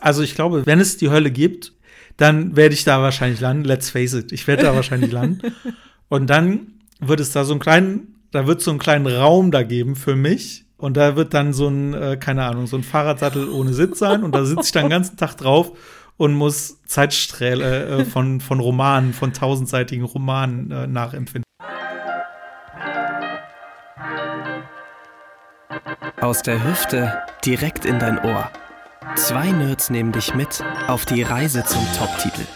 Also ich glaube, wenn es die Hölle gibt, dann werde ich da wahrscheinlich landen. Let's face it, ich werde da wahrscheinlich landen. Und dann wird es da so einen kleinen, da wird so einen kleinen Raum da geben für mich. Und da wird dann so ein, äh, keine Ahnung, so ein Fahrradsattel ohne Sitz sein. Und da sitze ich dann den ganzen Tag drauf und muss Zeitsträhle äh, von, von Romanen, von tausendseitigen Romanen äh, nachempfinden. Aus der Hüfte direkt in dein Ohr. Zwei Nerds nehmen dich mit auf die Reise zum Top-Titel.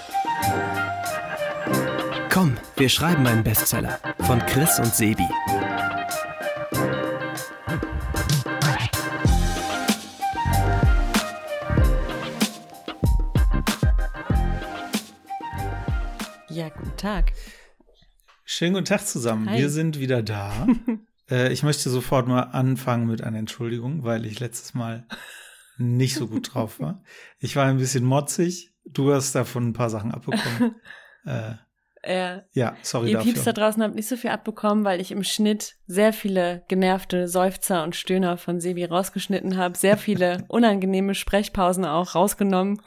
Komm, wir schreiben einen Bestseller von Chris und Sebi. Ja, guten Tag. Schönen guten Tag zusammen. Hi. Wir sind wieder da. äh, ich möchte sofort mal anfangen mit einer Entschuldigung, weil ich letztes Mal nicht so gut drauf war. Ich war ein bisschen motzig. Du hast davon ein paar Sachen abbekommen. äh, Äh, ja, sorry ihr Pieps da dafür. draußen habt nicht so viel abbekommen, weil ich im Schnitt sehr viele genervte Seufzer und Stöhner von Sebi rausgeschnitten habe. Sehr viele unangenehme Sprechpausen auch rausgenommen.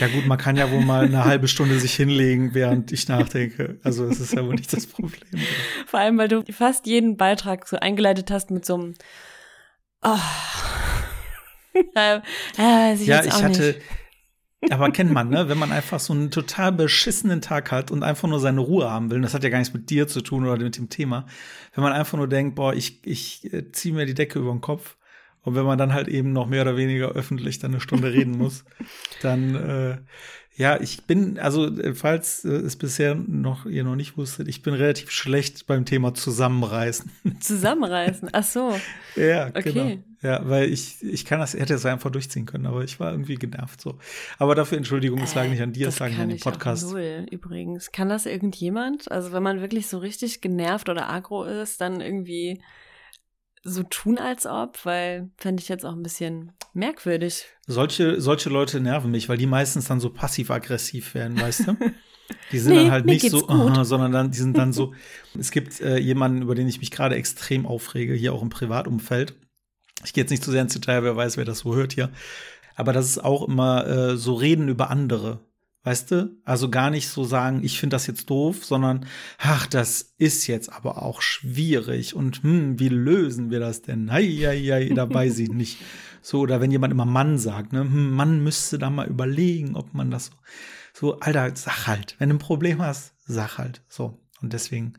Ja gut, man kann ja wohl mal eine halbe Stunde sich hinlegen, während ich nachdenke. Also es ist ja wohl nicht das Problem. Vor allem, weil du fast jeden Beitrag so eingeleitet hast mit so einem oh. äh, äh, Ja, ich hatte, nicht. aber kennt man, ne? Wenn man einfach so einen total beschissenen Tag hat und einfach nur seine Ruhe haben will, und das hat ja gar nichts mit dir zu tun oder mit dem Thema, wenn man einfach nur denkt, boah, ich, ich äh, ziehe mir die Decke über den Kopf und wenn man dann halt eben noch mehr oder weniger öffentlich dann eine Stunde reden muss, dann äh, ja, ich bin, also äh, falls äh, es bisher noch ihr noch nicht wusstet, ich bin relativ schlecht beim Thema Zusammenreißen. Zusammenreißen. Ach so. Ja, Okay. genau. Ja, weil ich, ich kann das, hätte es einfach durchziehen können, aber ich war irgendwie genervt so. Aber dafür Entschuldigung, es lag nicht an dir, es lag nicht an dem Podcast. Null, übrigens. Kann das irgendjemand? Also wenn man wirklich so richtig genervt oder aggro ist, dann irgendwie so tun als ob, weil fände ich jetzt auch ein bisschen merkwürdig. Solche, solche Leute nerven mich, weil die meistens dann so passiv-aggressiv werden, weißt du? Die sind Nee, dann halt nicht so, aha, sondern dann, die sind dann so. es gibt äh, jemanden, über den ich mich gerade extrem aufrege, hier auch im Privatumfeld. Ich gehe jetzt nicht zu sehr ins Detail, wer weiß, wer das so hört hier. Aber das ist auch immer äh, so Reden über andere. Weißt du? Also gar nicht so sagen, ich finde das jetzt doof, sondern, ach, das ist jetzt aber auch schwierig und hm, wie lösen wir das denn? Hei, hei, hei, da weiß ich nicht. So, oder wenn jemand immer Mann sagt, ne, hm, Mann müsste da mal überlegen, ob man das so, so, Alter, sag halt. Wenn du ein Problem hast, sag halt. So. Und deswegen,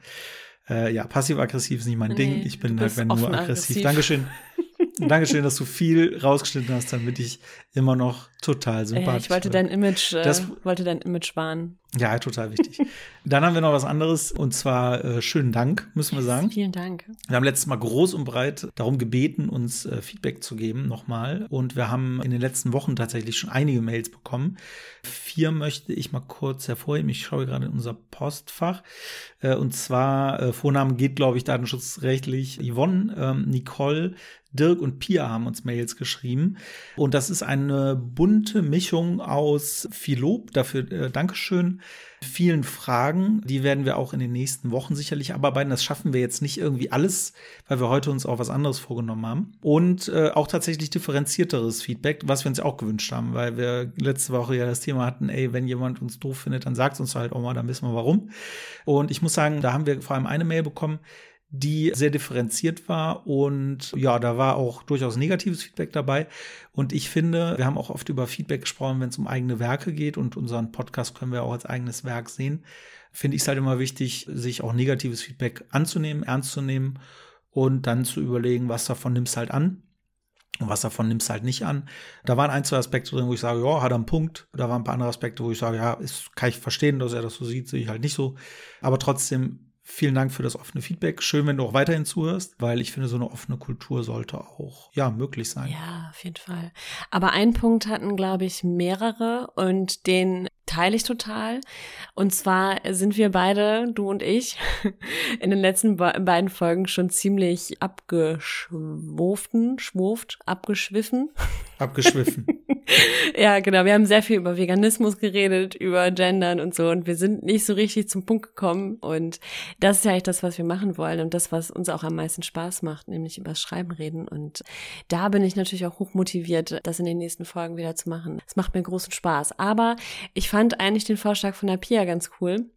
äh, ja, passiv-aggressiv ist nicht mein Nee, Ding. Ich bin halt, wenn nur aggressiv. aggressiv. Dankeschön. Dankeschön, dass du viel rausgeschnitten hast, damit ich immer noch total Ja, sympathisch ich wollte dein Image, äh, Das- wollte dein Image wahren. Ja, total wichtig. Dann haben wir noch was anderes und zwar äh, schönen Dank, müssen wir sagen. Vielen Dank. Wir haben letztes Mal groß und breit darum gebeten, uns äh, Feedback zu geben nochmal. Und wir haben in den letzten Wochen tatsächlich schon einige Mails bekommen. Vier möchte ich mal kurz hervorheben. Ich schaue gerade in unser Postfach. Äh, und zwar, äh, Vornamen geht, glaube ich, datenschutzrechtlich. Yvonne, ähm, Nicole, Dirk und Pia haben uns Mails geschrieben. Und das ist eine bunte Mischung aus viel Lob, dafür äh, Dankeschön, vielen Fragen. Die werden wir auch in den nächsten Wochen sicherlich abarbeiten. Das schaffen wir jetzt nicht irgendwie alles, weil wir heute uns auch was anderes vorgenommen haben. Und äh, auch tatsächlich differenzierteres Feedback, was wir uns auch gewünscht haben, weil wir letzte Woche ja das Thema hatten, ey, wenn jemand uns doof findet, dann sagt uns halt auch mal, dann wissen wir warum. Und ich muss sagen, da haben wir vor allem eine Mail bekommen, die sehr differenziert war und ja, da war auch durchaus negatives Feedback dabei. Und ich finde, wir haben auch oft über Feedback gesprochen, wenn es um eigene Werke geht und unseren Podcast können wir auch als eigenes Werk sehen. Finde ich es halt immer wichtig, sich auch negatives Feedback anzunehmen, ernst zu nehmen und dann zu überlegen, was davon nimmst halt an und was davon nimmst halt nicht an. Da waren ein, zwei Aspekte drin, wo ich sage, ja, hat er einen Punkt. Da waren ein paar andere Aspekte, wo ich sage, ja, ist, kann ich verstehen, dass er das so sieht, sehe ich halt nicht so. Aber trotzdem vielen Dank für das offene Feedback. Schön, wenn du auch weiterhin zuhörst, weil ich finde, so eine offene Kultur sollte auch, ja, möglich sein. Ja, auf jeden Fall. Aber einen Punkt hatten, glaube ich, mehrere und den teile ich total. Und zwar sind wir beide, du und ich, in den letzten be beiden Folgen schon ziemlich abgeschwurften, schwurft, abgeschwiffen. Abgeschwiffen. ja, genau. Wir haben sehr viel über Veganismus geredet, über Gendern und so. Und wir sind nicht so richtig zum Punkt gekommen. Und das ist ja eigentlich das, was wir machen wollen und das, was uns auch am meisten Spaß macht, nämlich über das Schreiben reden. Und da bin ich natürlich auch hoch motiviert, das in den nächsten Folgen wieder zu machen. Es macht mir großen Spaß. Aber ich fand eigentlich den Vorschlag von der Pia ganz cool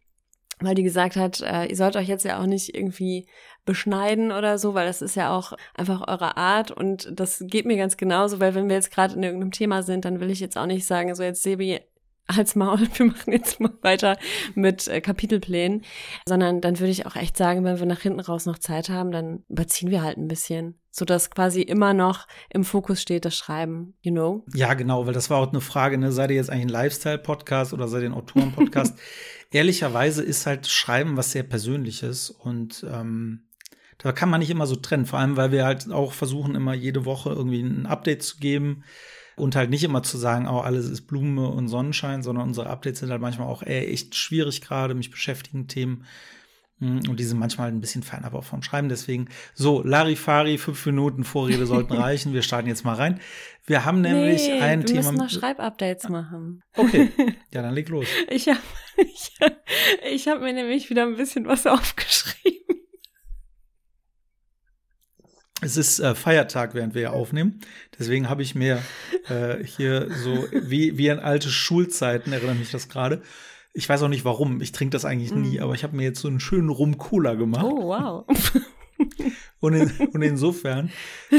weil die gesagt hat, äh, ihr sollt euch jetzt ja auch nicht irgendwie beschneiden oder so, weil das ist ja auch einfach eure Art und das geht mir ganz genauso, weil wenn wir jetzt gerade in irgendeinem Thema sind, dann will ich jetzt auch nicht sagen, so jetzt Sebi, als Maul, wir machen jetzt mal weiter mit äh, Kapitelplänen, sondern dann würde ich auch echt sagen, wenn wir nach hinten raus noch Zeit haben, dann überziehen wir halt ein bisschen, so dass quasi immer noch im Fokus steht das Schreiben, you know? Ja, genau, weil das war auch eine Frage, ne, seid ihr jetzt eigentlich ein Lifestyle-Podcast oder seid ihr ein Autoren-Podcast? Ehrlicherweise ist halt Schreiben was sehr Persönliches und ähm, da kann man nicht immer so trennen, vor allem weil wir halt auch versuchen, immer jede Woche irgendwie ein Update zu geben und halt nicht immer zu sagen, oh, alles ist Blume und Sonnenschein, sondern unsere Updates sind halt manchmal auch ey, echt schwierig gerade, mich beschäftigen Themen. Hm, und die sind manchmal ein bisschen fernab auch vom Schreiben. Deswegen, so, Larifari, fünf Minuten Vorrede sollten reichen. Wir starten jetzt mal rein. Wir haben nämlich nee, ein wir Thema. Wir müssen noch Schreibupdates machen. Okay, ja, dann leg los. Ich habe ich, ich hab mir nämlich wieder ein bisschen was aufgeschrieben. Es ist äh, Feiertag, während wir hier aufnehmen. Deswegen habe ich mir äh, hier so wie, wie an alte Schulzeiten, erinnere mich das gerade. Ich weiß auch nicht warum, ich trinke das eigentlich nie, mm. aber ich habe mir jetzt so einen schönen Rum-Cola gemacht. Oh, wow. und, in, und insofern,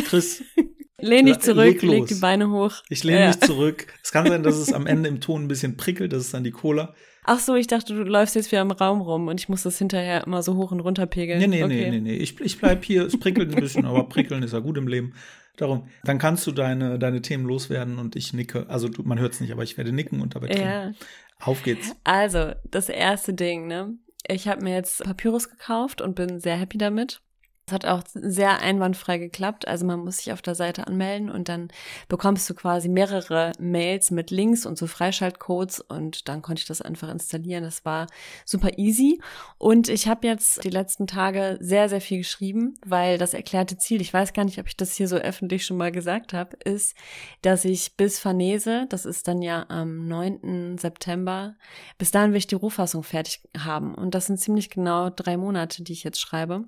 Chris. Lehn dich zurück, leg, leg, die Beine hoch. Ich lehne ja. mich zurück. Es kann sein, dass es am Ende im Ton ein bisschen prickelt, das ist dann die Cola. Ach so, ich dachte, du läufst jetzt wieder im Raum rum und ich muss das hinterher immer so hoch und runter pegeln. Nee, nee, okay. nee, nee, nee. Ich, ich bleib hier, es prickelt ein bisschen, aber prickeln ist ja gut im Leben. Darum, dann kannst du deine, deine Themen loswerden und ich nicke. Also du, man hört es nicht, aber ich werde nicken und dabei trinken. Ja. Auf geht's. Also, das erste Ding, ne? Ich habe mir jetzt Papyrus gekauft und bin sehr happy damit. Es hat auch sehr einwandfrei geklappt. Also man muss sich auf der Seite anmelden und dann bekommst du quasi mehrere Mails mit Links und so Freischaltcodes und dann konnte ich das einfach installieren. Das war super easy. Und ich habe jetzt die letzten Tage sehr, sehr viel geschrieben, weil das erklärte Ziel, ich weiß gar nicht, ob ich das hier so öffentlich schon mal gesagt habe, ist, dass ich bis Farnese, das ist dann ja am 9. September, bis dahin will ich die Rohfassung fertig haben. Und das sind ziemlich genau drei Monate, die ich jetzt schreibe.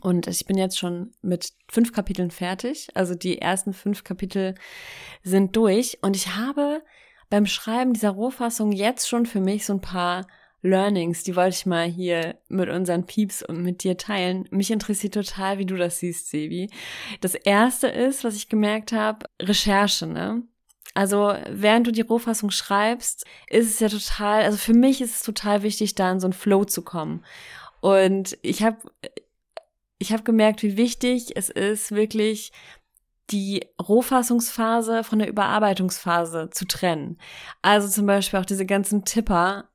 Und ich bin jetzt schon mit fünf Kapiteln fertig. Also die ersten fünf Kapitel sind durch. Und ich habe beim Schreiben dieser Rohfassung jetzt schon für mich so ein paar Learnings, die wollte ich mal hier mit unseren Pieps und mit dir teilen. Mich interessiert total, wie du das siehst, Sebi. Das erste ist, was ich gemerkt habe, Recherche, ne? Also, während du die Rohfassung schreibst, ist es ja total, also für mich ist es total wichtig, da in so einen Flow zu kommen. Und ich habe ich habe gemerkt, wie wichtig es ist, wirklich die Rohfassungsphase von der Überarbeitungsphase zu trennen. Also zum Beispiel auch diese ganzen Tipper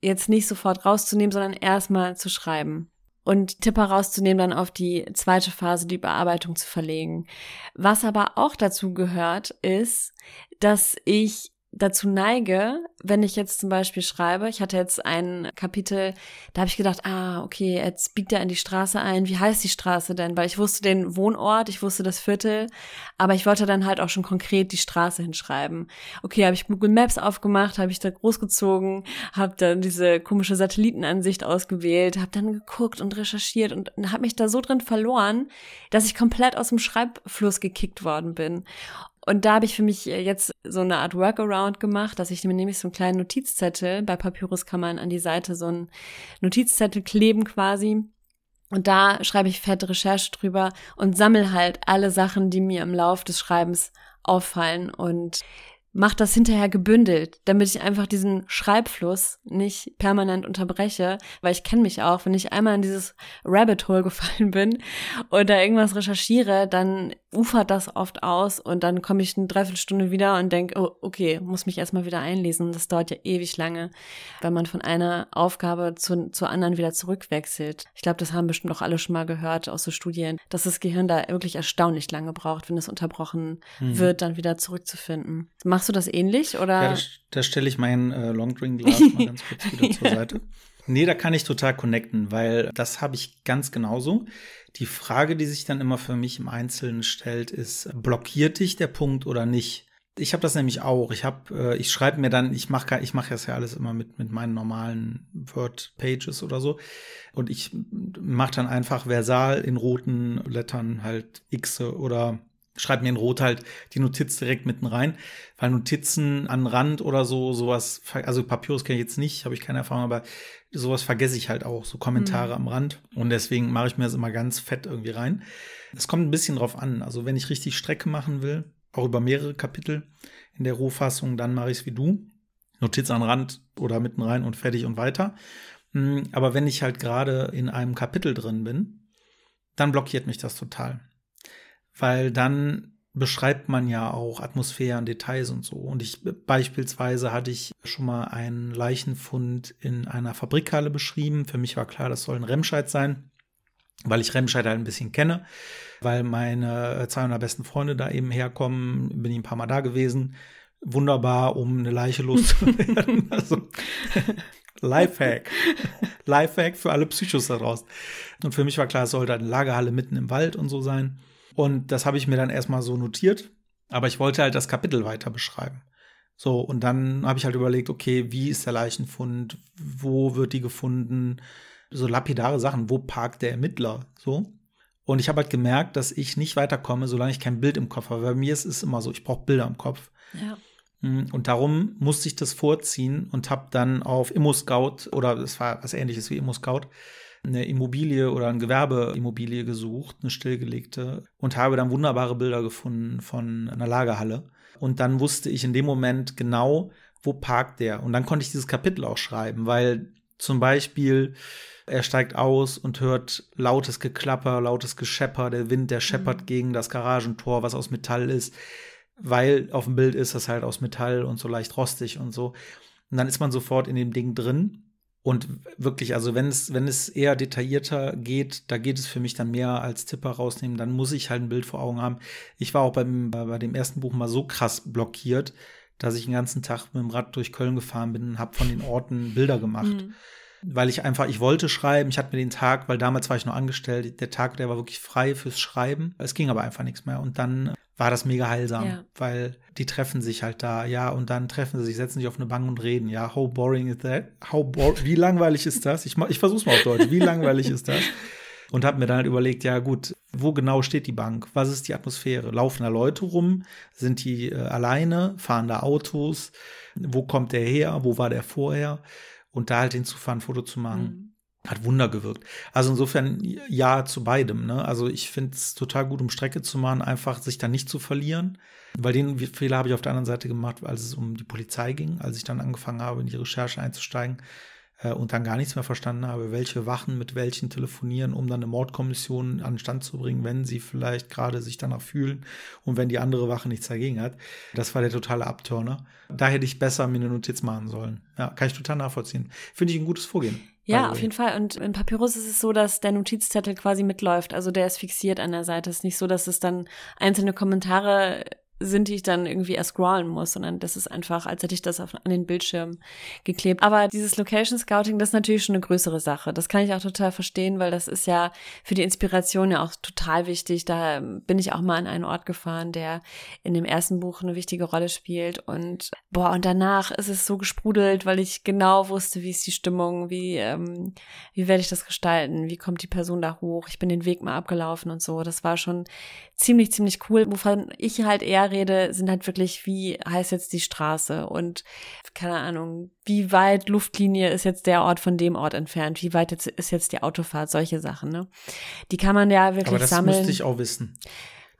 jetzt nicht sofort rauszunehmen, sondern erstmal zu schreiben. Und Tipper rauszunehmen, dann auf die zweite Phase, die Überarbeitung zu verlegen. Was aber auch dazu gehört, ist, dass ich dazu neige, wenn ich jetzt zum Beispiel schreibe, ich hatte jetzt ein Kapitel, da habe ich gedacht, ah, okay, jetzt biegt er in die Straße ein. Wie heißt die Straße denn? Weil ich wusste den Wohnort, ich wusste das Viertel, aber ich wollte dann halt auch schon konkret die Straße hinschreiben. Okay, habe ich Google Maps aufgemacht, habe ich da großgezogen, habe dann diese komische Satellitenansicht ausgewählt, habe dann geguckt und recherchiert und habe mich da so drin verloren, dass ich komplett aus dem Schreibfluss gekickt worden bin. Und da habe ich für mich äh, jetzt so eine Art Workaround gemacht, dass ich mir nämlich so einen kleinen Notizzettel, bei Papyrus kann man an die Seite so einen Notizzettel kleben quasi. Und da schreibe ich fette Recherche drüber und sammel halt alle Sachen, die mir im Lauf des Schreibens auffallen. Und mach das hinterher gebündelt, damit ich einfach diesen Schreibfluss nicht permanent unterbreche, weil ich kenne mich auch, wenn ich einmal in dieses Rabbit Hole gefallen bin oder irgendwas recherchiere, dann ufert das oft aus und dann komme ich eine Dreiviertelstunde wieder und denke, oh, okay, muss mich erstmal wieder einlesen. Das dauert ja ewig lange, weil man von einer Aufgabe zu, zur anderen wieder zurückwechselt. Ich glaube, das haben bestimmt auch alle schon mal gehört aus so Studien, dass das Gehirn da wirklich erstaunlich lange braucht, wenn es unterbrochen mhm. wird, dann wieder zurückzufinden. Machst du das ähnlich oder? Ja, da, da stelle ich mein äh, Longdrink-Glas mal ganz kurz wieder zur Seite. Nee, da kann ich total connecten, weil das habe ich ganz genauso. Die Frage, die sich dann immer für mich im Einzelnen stellt, ist, blockiert dich der Punkt oder nicht? Ich habe das nämlich auch. Ich habe, äh, ich schreibe mir dann, ich mache ich mache das ja alles immer mit mit meinen normalen Word Pages oder so und ich mache dann einfach Versal in roten Lettern halt X oder schreibe mir in Rot halt die Notiz direkt mitten rein, weil Notizen an Rand oder so sowas, also Papyrus kenne ich jetzt nicht, habe ich keine Erfahrung, aber sowas vergesse ich halt auch, so Kommentare mhm. am Rand und deswegen mache ich mir das immer ganz fett irgendwie rein. Es kommt ein bisschen drauf an, also wenn ich richtig Strecke machen will, auch über mehrere Kapitel in der Rohfassung, dann mache ich es wie du. Notiz an Rand oder mitten rein und fertig und weiter. Hm, aber wenn ich halt gerade in einem Kapitel drin bin, dann blockiert mich das total. Weil dann beschreibt man ja auch Atmosphären, Details und so. Und ich beispielsweise hatte ich schon mal einen Leichenfund in einer Fabrikhalle beschrieben. Für mich war klar, das soll ein Remscheid sein, weil ich Remscheid halt ein bisschen kenne weil meine zwei meiner besten Freunde da eben herkommen. Bin ich ein paar Mal da gewesen. Wunderbar, um eine Leiche loszuwerden. also, Lifehack. Lifehack für alle Psychos da draußen. Und für mich war klar, es sollte eine Lagerhalle mitten im Wald und so sein. Und das habe ich mir dann erstmal so notiert. Aber ich wollte halt das Kapitel weiter beschreiben. So, und dann habe ich halt überlegt, okay, wie ist der Leichenfund? Wo wird die gefunden? So lapidare Sachen. Wo parkt der Ermittler? So. Und ich habe halt gemerkt, dass ich nicht weiterkomme, solange ich kein Bild im Kopf habe. Bei mir ist es immer so, ich brauche Bilder im Kopf. Ja. Mm, und darum musste ich das vorziehen und habe dann auf ImmoScout oder es war was ähnliches wie ImmoScout eine Immobilie oder ein Gewerbeimmobilie gesucht, eine stillgelegte und habe dann wunderbare Bilder gefunden von einer Lagerhalle. Und dann wusste ich in dem Moment genau, wo parkt der. Und dann konnte ich dieses Kapitel auch schreiben, weil zum Beispiel er steigt aus und hört lautes Geklapper, lautes Geschepper. Der Wind, der scheppert mhm. gegen das Garagentor, was aus Metall ist, weil auf dem Bild ist das halt aus Metall und so leicht rostig und so. Und dann ist man sofort in dem Ding drin. Und wirklich, also wenn es, wenn es eher detaillierter geht, da geht es für mich dann mehr als Tipper rausnehmen, dann muss ich halt ein Bild vor Augen haben. Ich war auch beim, bei, bei dem ersten Buch mal so krass blockiert, dass ich den ganzen Tag mit dem Rad durch Köln gefahren bin und habe von den Orten Bilder gemacht. Mhm weil ich einfach, ich wollte schreiben, ich hatte mir den Tag, weil damals war ich noch angestellt, der Tag, der war wirklich frei fürs Schreiben. Es ging aber einfach nichts mehr. Und dann war das mega heilsam, ja. weil die treffen sich halt da, ja, und dann treffen sie sich, setzen sich auf eine Bank und reden, ja, how boring is that? How bo wie langweilig ist das? Ich, ich versuch's mal auf Deutsch, wie langweilig ist das? Und habe mir dann halt überlegt, ja gut, wo genau steht die Bank? Was ist die Atmosphäre? Laufen da Leute rum? Sind die äh, alleine? Fahren da Autos? Wo kommt der her? Wo war der vorher? Und da halt hinzufahren, ein Foto zu machen. Mhm. Hat Wunder gewirkt. Also insofern ja zu beidem. Ne? Also ich finde es total gut, um Strecke zu machen, einfach sich da nicht zu verlieren. Weil den Fehler habe ich auf der anderen Seite gemacht, als es um die Polizei ging, als ich dann angefangen habe, in die Recherche einzusteigen äh, und dann gar nichts mehr verstanden habe, welche Wachen mit welchen telefonieren, um dann eine Mordkommission an den Stand zu bringen, wenn sie vielleicht gerade sich danach fühlen und wenn die andere Wache nichts dagegen hat. Das war der totale Abturner. Da hätte ich besser mir eine Notiz machen sollen. Ja, kann ich total nachvollziehen. Finde ich ein gutes Vorgehen. Ja, auf jeden Fall. Und in Papyrus ist es so, dass der Notizzettel quasi mitläuft. Also der ist fixiert an der Seite. Es ist nicht so, dass es dann einzelne Kommentare sind, die ich dann irgendwie erscrollen muss, sondern das ist einfach, als hätte ich das auf, an den Bildschirm geklebt. Aber dieses Location Scouting, das ist natürlich schon eine größere Sache. Das kann ich auch total verstehen, weil das ist ja für die Inspiration ja auch total wichtig. Da bin ich auch mal an einen Ort gefahren, der in dem ersten Buch eine wichtige Rolle spielt und boah, und danach ist es so gesprudelt, weil ich genau wusste, wie ist die Stimmung, wie, ähm, wie werde ich das gestalten, wie kommt die Person da hoch, ich bin den Weg mal abgelaufen und so. Das war schon ziemlich, ziemlich cool. Wovon ich halt eher rede, sind halt wirklich, wie heißt jetzt die Straße und keine Ahnung, wie weit Luftlinie ist jetzt der Ort von dem Ort entfernt, wie weit jetzt ist jetzt die Autofahrt, solche Sachen, ne? Die kann man ja wirklich Aber das sammeln. müsste ich auch wissen.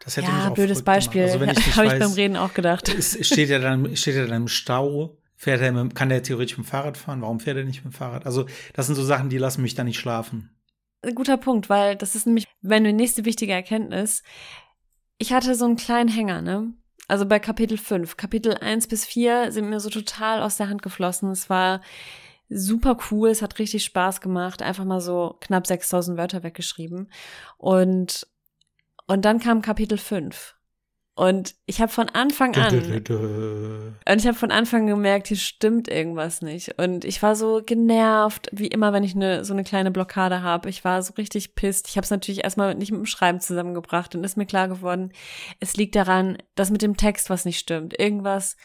Das hätte ja, mich auch blödes Beispiel. Also, Habe ich beim Reden auch gedacht. Es steht ja dann, steht ja dann im Stau. Fährt er mit, kann der theoretisch mit dem Fahrrad fahren? Warum fährt er nicht mit dem Fahrrad? Also, das sind so Sachen, die lassen mich da nicht schlafen. Guter Punkt, weil das ist nämlich, wenn eine nächste wichtige Erkenntnis, ich hatte so einen kleinen Hänger, ne? Also bei Kapitel 5. Kapitel 1 bis 4 sind mir so total aus der Hand geflossen. Es war super cool, es hat richtig Spaß gemacht, einfach mal so knapp 6000 Wörter weggeschrieben. Und, und dann kam Kapitel 5. Und ich habe von Anfang an und ich habe von Anfang gemerkt, hier stimmt irgendwas nicht. Und ich war so genervt, wie immer, wenn ich eine so eine kleine Blockade habe. Ich war so richtig pisst. Ich habe es natürlich erstmal nicht mit dem Schreiben zusammengebracht und ist mir klar geworden, es liegt daran, dass mit dem Text was nicht stimmt. Irgendwas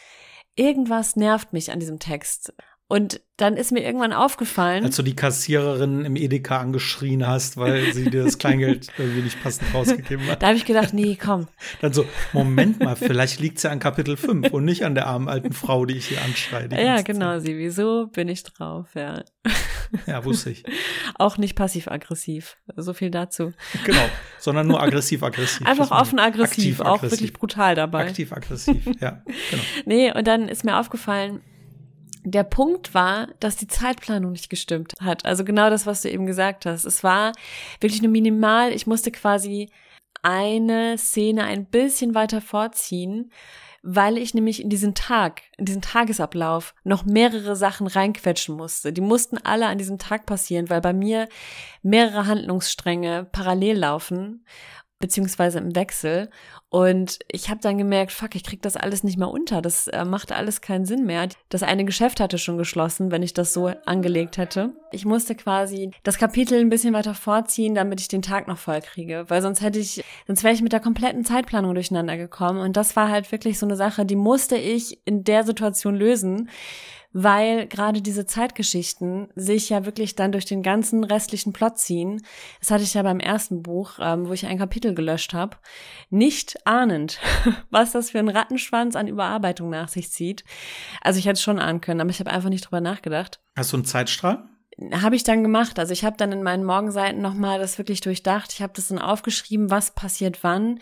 irgendwas nervt mich an diesem Text. Und dann ist mir irgendwann aufgefallen. Als du die Kassiererin im Edeka angeschrien hast, weil sie dir das Kleingeld irgendwie nicht passend rausgegeben hat. Da habe ich gedacht, nee, komm. Dann so, Moment mal, vielleicht liegt es ja an Kapitel 5 und nicht an der armen alten Frau, die ich hier anschreie. Ja, genau, Zeit. sie, wieso bin ich drauf, ja. Ja, wusste ich. Auch nicht passiv-aggressiv. So viel dazu. Genau, sondern nur aggressiv-aggressiv. Einfach offen-aggressiv, auch wirklich brutal dabei. Aktiv-aggressiv, ja. Genau. Nee, und dann ist mir aufgefallen, der Punkt war, dass die Zeitplanung nicht gestimmt hat. Also genau das, was du eben gesagt hast. Es war wirklich nur minimal. Ich musste quasi eine Szene ein bisschen weiter vorziehen, weil ich nämlich in diesen Tag, in diesen Tagesablauf noch mehrere Sachen reinquetschen musste. Die mussten alle an diesem Tag passieren, weil bei mir mehrere Handlungsstränge parallel laufen beziehungsweise im Wechsel. Und ich habe dann gemerkt, fuck, ich krieg das alles nicht mehr unter. Das äh, macht alles keinen Sinn mehr. Das eine Geschäft hatte schon geschlossen, wenn ich das so angelegt hätte. Ich musste quasi das Kapitel ein bisschen weiter vorziehen, damit ich den Tag noch voll kriege. Weil sonst hätte ich, sonst wäre ich mit der kompletten Zeitplanung durcheinander gekommen. Und das war halt wirklich so eine Sache, die musste ich in der Situation lösen weil gerade diese Zeitgeschichten sich ja wirklich dann durch den ganzen restlichen Plot ziehen. Das hatte ich ja beim ersten Buch, ähm, wo ich ein Kapitel gelöscht habe, nicht ahnend, was das für ein Rattenschwanz an Überarbeitung nach sich zieht. Also ich hätte es schon ahnen können, aber ich habe einfach nicht drüber nachgedacht. Hast du einen Zeitstrahl? habe ich dann gemacht. Also ich habe dann in meinen Morgenseiten nochmal das wirklich durchdacht. Ich habe das dann aufgeschrieben, was passiert wann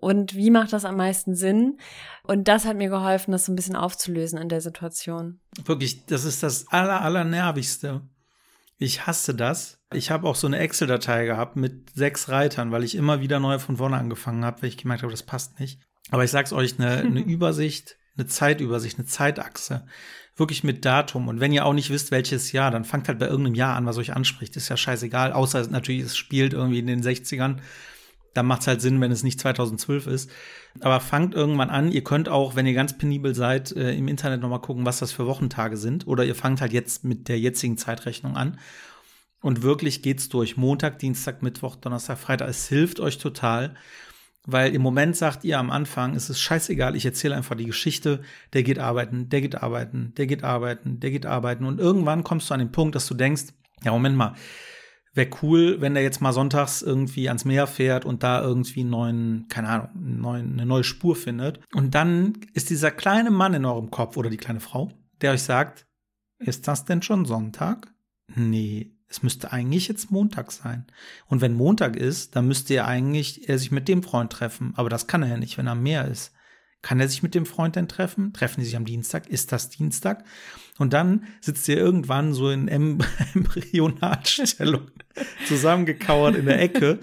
und wie macht das am meisten Sinn. Und das hat mir geholfen, das so ein bisschen aufzulösen in der Situation. Wirklich, das ist das aller, aller nervigste. Ich hasse das. Ich habe auch so eine Excel-Datei gehabt mit sechs Reitern, weil ich immer wieder neu von vorne angefangen habe, weil ich gemerkt habe, das passt nicht. Aber ich sag's euch, eine, eine Übersicht, eine Zeitübersicht, eine Zeitachse wirklich mit Datum. Und wenn ihr auch nicht wisst, welches Jahr, dann fangt halt bei irgendeinem Jahr an, was euch anspricht. Ist ja scheißegal. Außer natürlich, es spielt irgendwie in den 60ern. Da macht es halt Sinn, wenn es nicht 2012 ist. Aber fangt irgendwann an. Ihr könnt auch, wenn ihr ganz penibel seid, äh, im Internet nochmal gucken, was das für Wochentage sind. Oder ihr fangt halt jetzt mit der jetzigen Zeitrechnung an. Und wirklich geht's durch. Montag, Dienstag, Mittwoch, Donnerstag, Freitag. Es hilft euch total. Weil im Moment sagt ihr am Anfang, es ist scheißegal, ich erzähle einfach die Geschichte, der geht arbeiten, der geht arbeiten, der geht arbeiten, der geht arbeiten. Und irgendwann kommst du an den Punkt, dass du denkst, ja, Moment mal, wäre cool, wenn der jetzt mal sonntags irgendwie ans Meer fährt und da irgendwie einen neuen, keine Ahnung, neuen, eine neue Spur findet. Und dann ist dieser kleine Mann in eurem Kopf oder die kleine Frau, der euch sagt, ist das denn schon Sonntag? Nee, es müsste eigentlich jetzt Montag sein. Und wenn Montag ist, dann müsste er eigentlich er sich mit dem Freund treffen. Aber das kann er ja nicht, wenn er am Meer ist. Kann er sich mit dem Freund denn treffen? Treffen die sich am Dienstag? Ist das Dienstag? Und dann sitzt er irgendwann so in Embryonalstellung zusammengekauert in der Ecke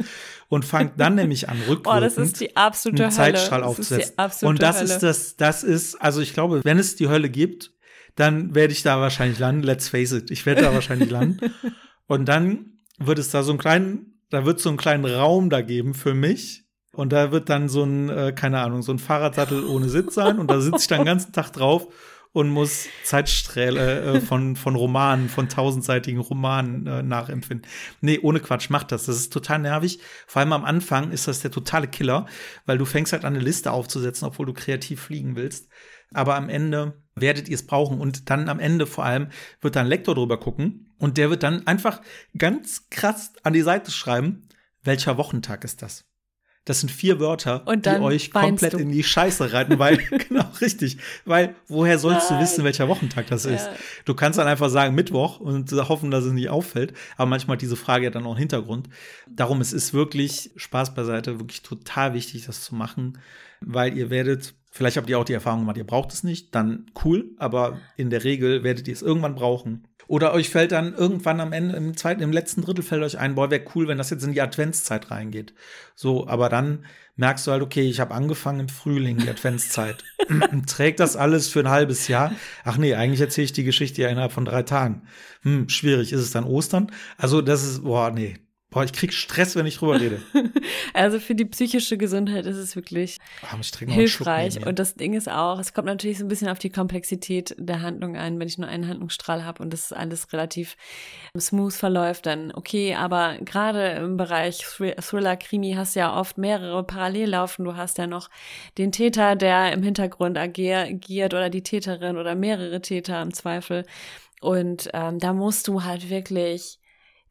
und fangt dann nämlich an, rückwirkend oh, das ist die absolute einen Zeitstrahl aufzusetzen. Und das Hölle. ist das, das ist, also ich glaube, wenn es die Hölle gibt, dann werde ich da wahrscheinlich landen. Let's face it, ich werde da wahrscheinlich landen. Und dann wird es da so einen kleinen, da wird so einen kleinen Raum da geben für mich. Und da wird dann so ein, äh, keine Ahnung, so ein Fahrradsattel ohne Sitz sein. Und da sitze ich dann den ganzen Tag drauf und muss Zeitsträhle äh, von, von Romanen, von tausendseitigen Romanen äh, nachempfinden. Nee, ohne Quatsch, macht das. Das ist total nervig. Vor allem am Anfang ist das der totale Killer, weil du fängst halt an, eine Liste aufzusetzen, obwohl du kreativ fliegen willst. Aber am Ende werdet ihr es brauchen. Und dann am Ende vor allem wird dann ein Lektor drüber gucken und der wird dann einfach ganz krass an die Seite schreiben, welcher Wochentag ist das? Das sind vier Wörter, die euch komplett du. in die Scheiße reiten, weil, genau, richtig. Weil, woher sollst Nein. du wissen, welcher Wochentag das ja. ist? Du kannst dann einfach sagen Mittwoch und hoffen, dass es nicht auffällt. Aber manchmal hat diese Frage ja dann auch einen Hintergrund. Darum, es ist wirklich, Spaß beiseite, wirklich total wichtig, das zu machen, weil ihr werdet Vielleicht habt ihr auch die Erfahrung gemacht, ihr braucht es nicht, dann cool, aber in der Regel werdet ihr es irgendwann brauchen. Oder euch fällt dann irgendwann am Ende, im zweiten, im letzten Drittel fällt euch ein, boah, wäre cool, wenn das jetzt in die Adventszeit reingeht. So, aber dann merkst du halt, okay, ich habe angefangen im Frühling, die Adventszeit. Trägt das alles für ein halbes Jahr? Ach nee, eigentlich erzähle ich die Geschichte ja innerhalb von drei Tagen. Hm, schwierig, ist es dann Ostern? Also, das ist, boah, nee, Boah, ich krieg Stress, wenn ich drüber rede. also für die psychische Gesundheit ist es wirklich einen hilfreich. Und das Ding ist auch, es kommt natürlich so ein bisschen auf die Komplexität der Handlung ein. Wenn ich nur einen Handlungsstrahl habe und das alles relativ smooth verläuft, dann okay. Aber gerade im Bereich Thri- Thriller, Krimi hast du ja oft mehrere parallel laufen. Du hast ja noch den Täter, der im Hintergrund agier- agiert oder die Täterin oder mehrere Täter im Zweifel. Und ähm, da musst du halt wirklich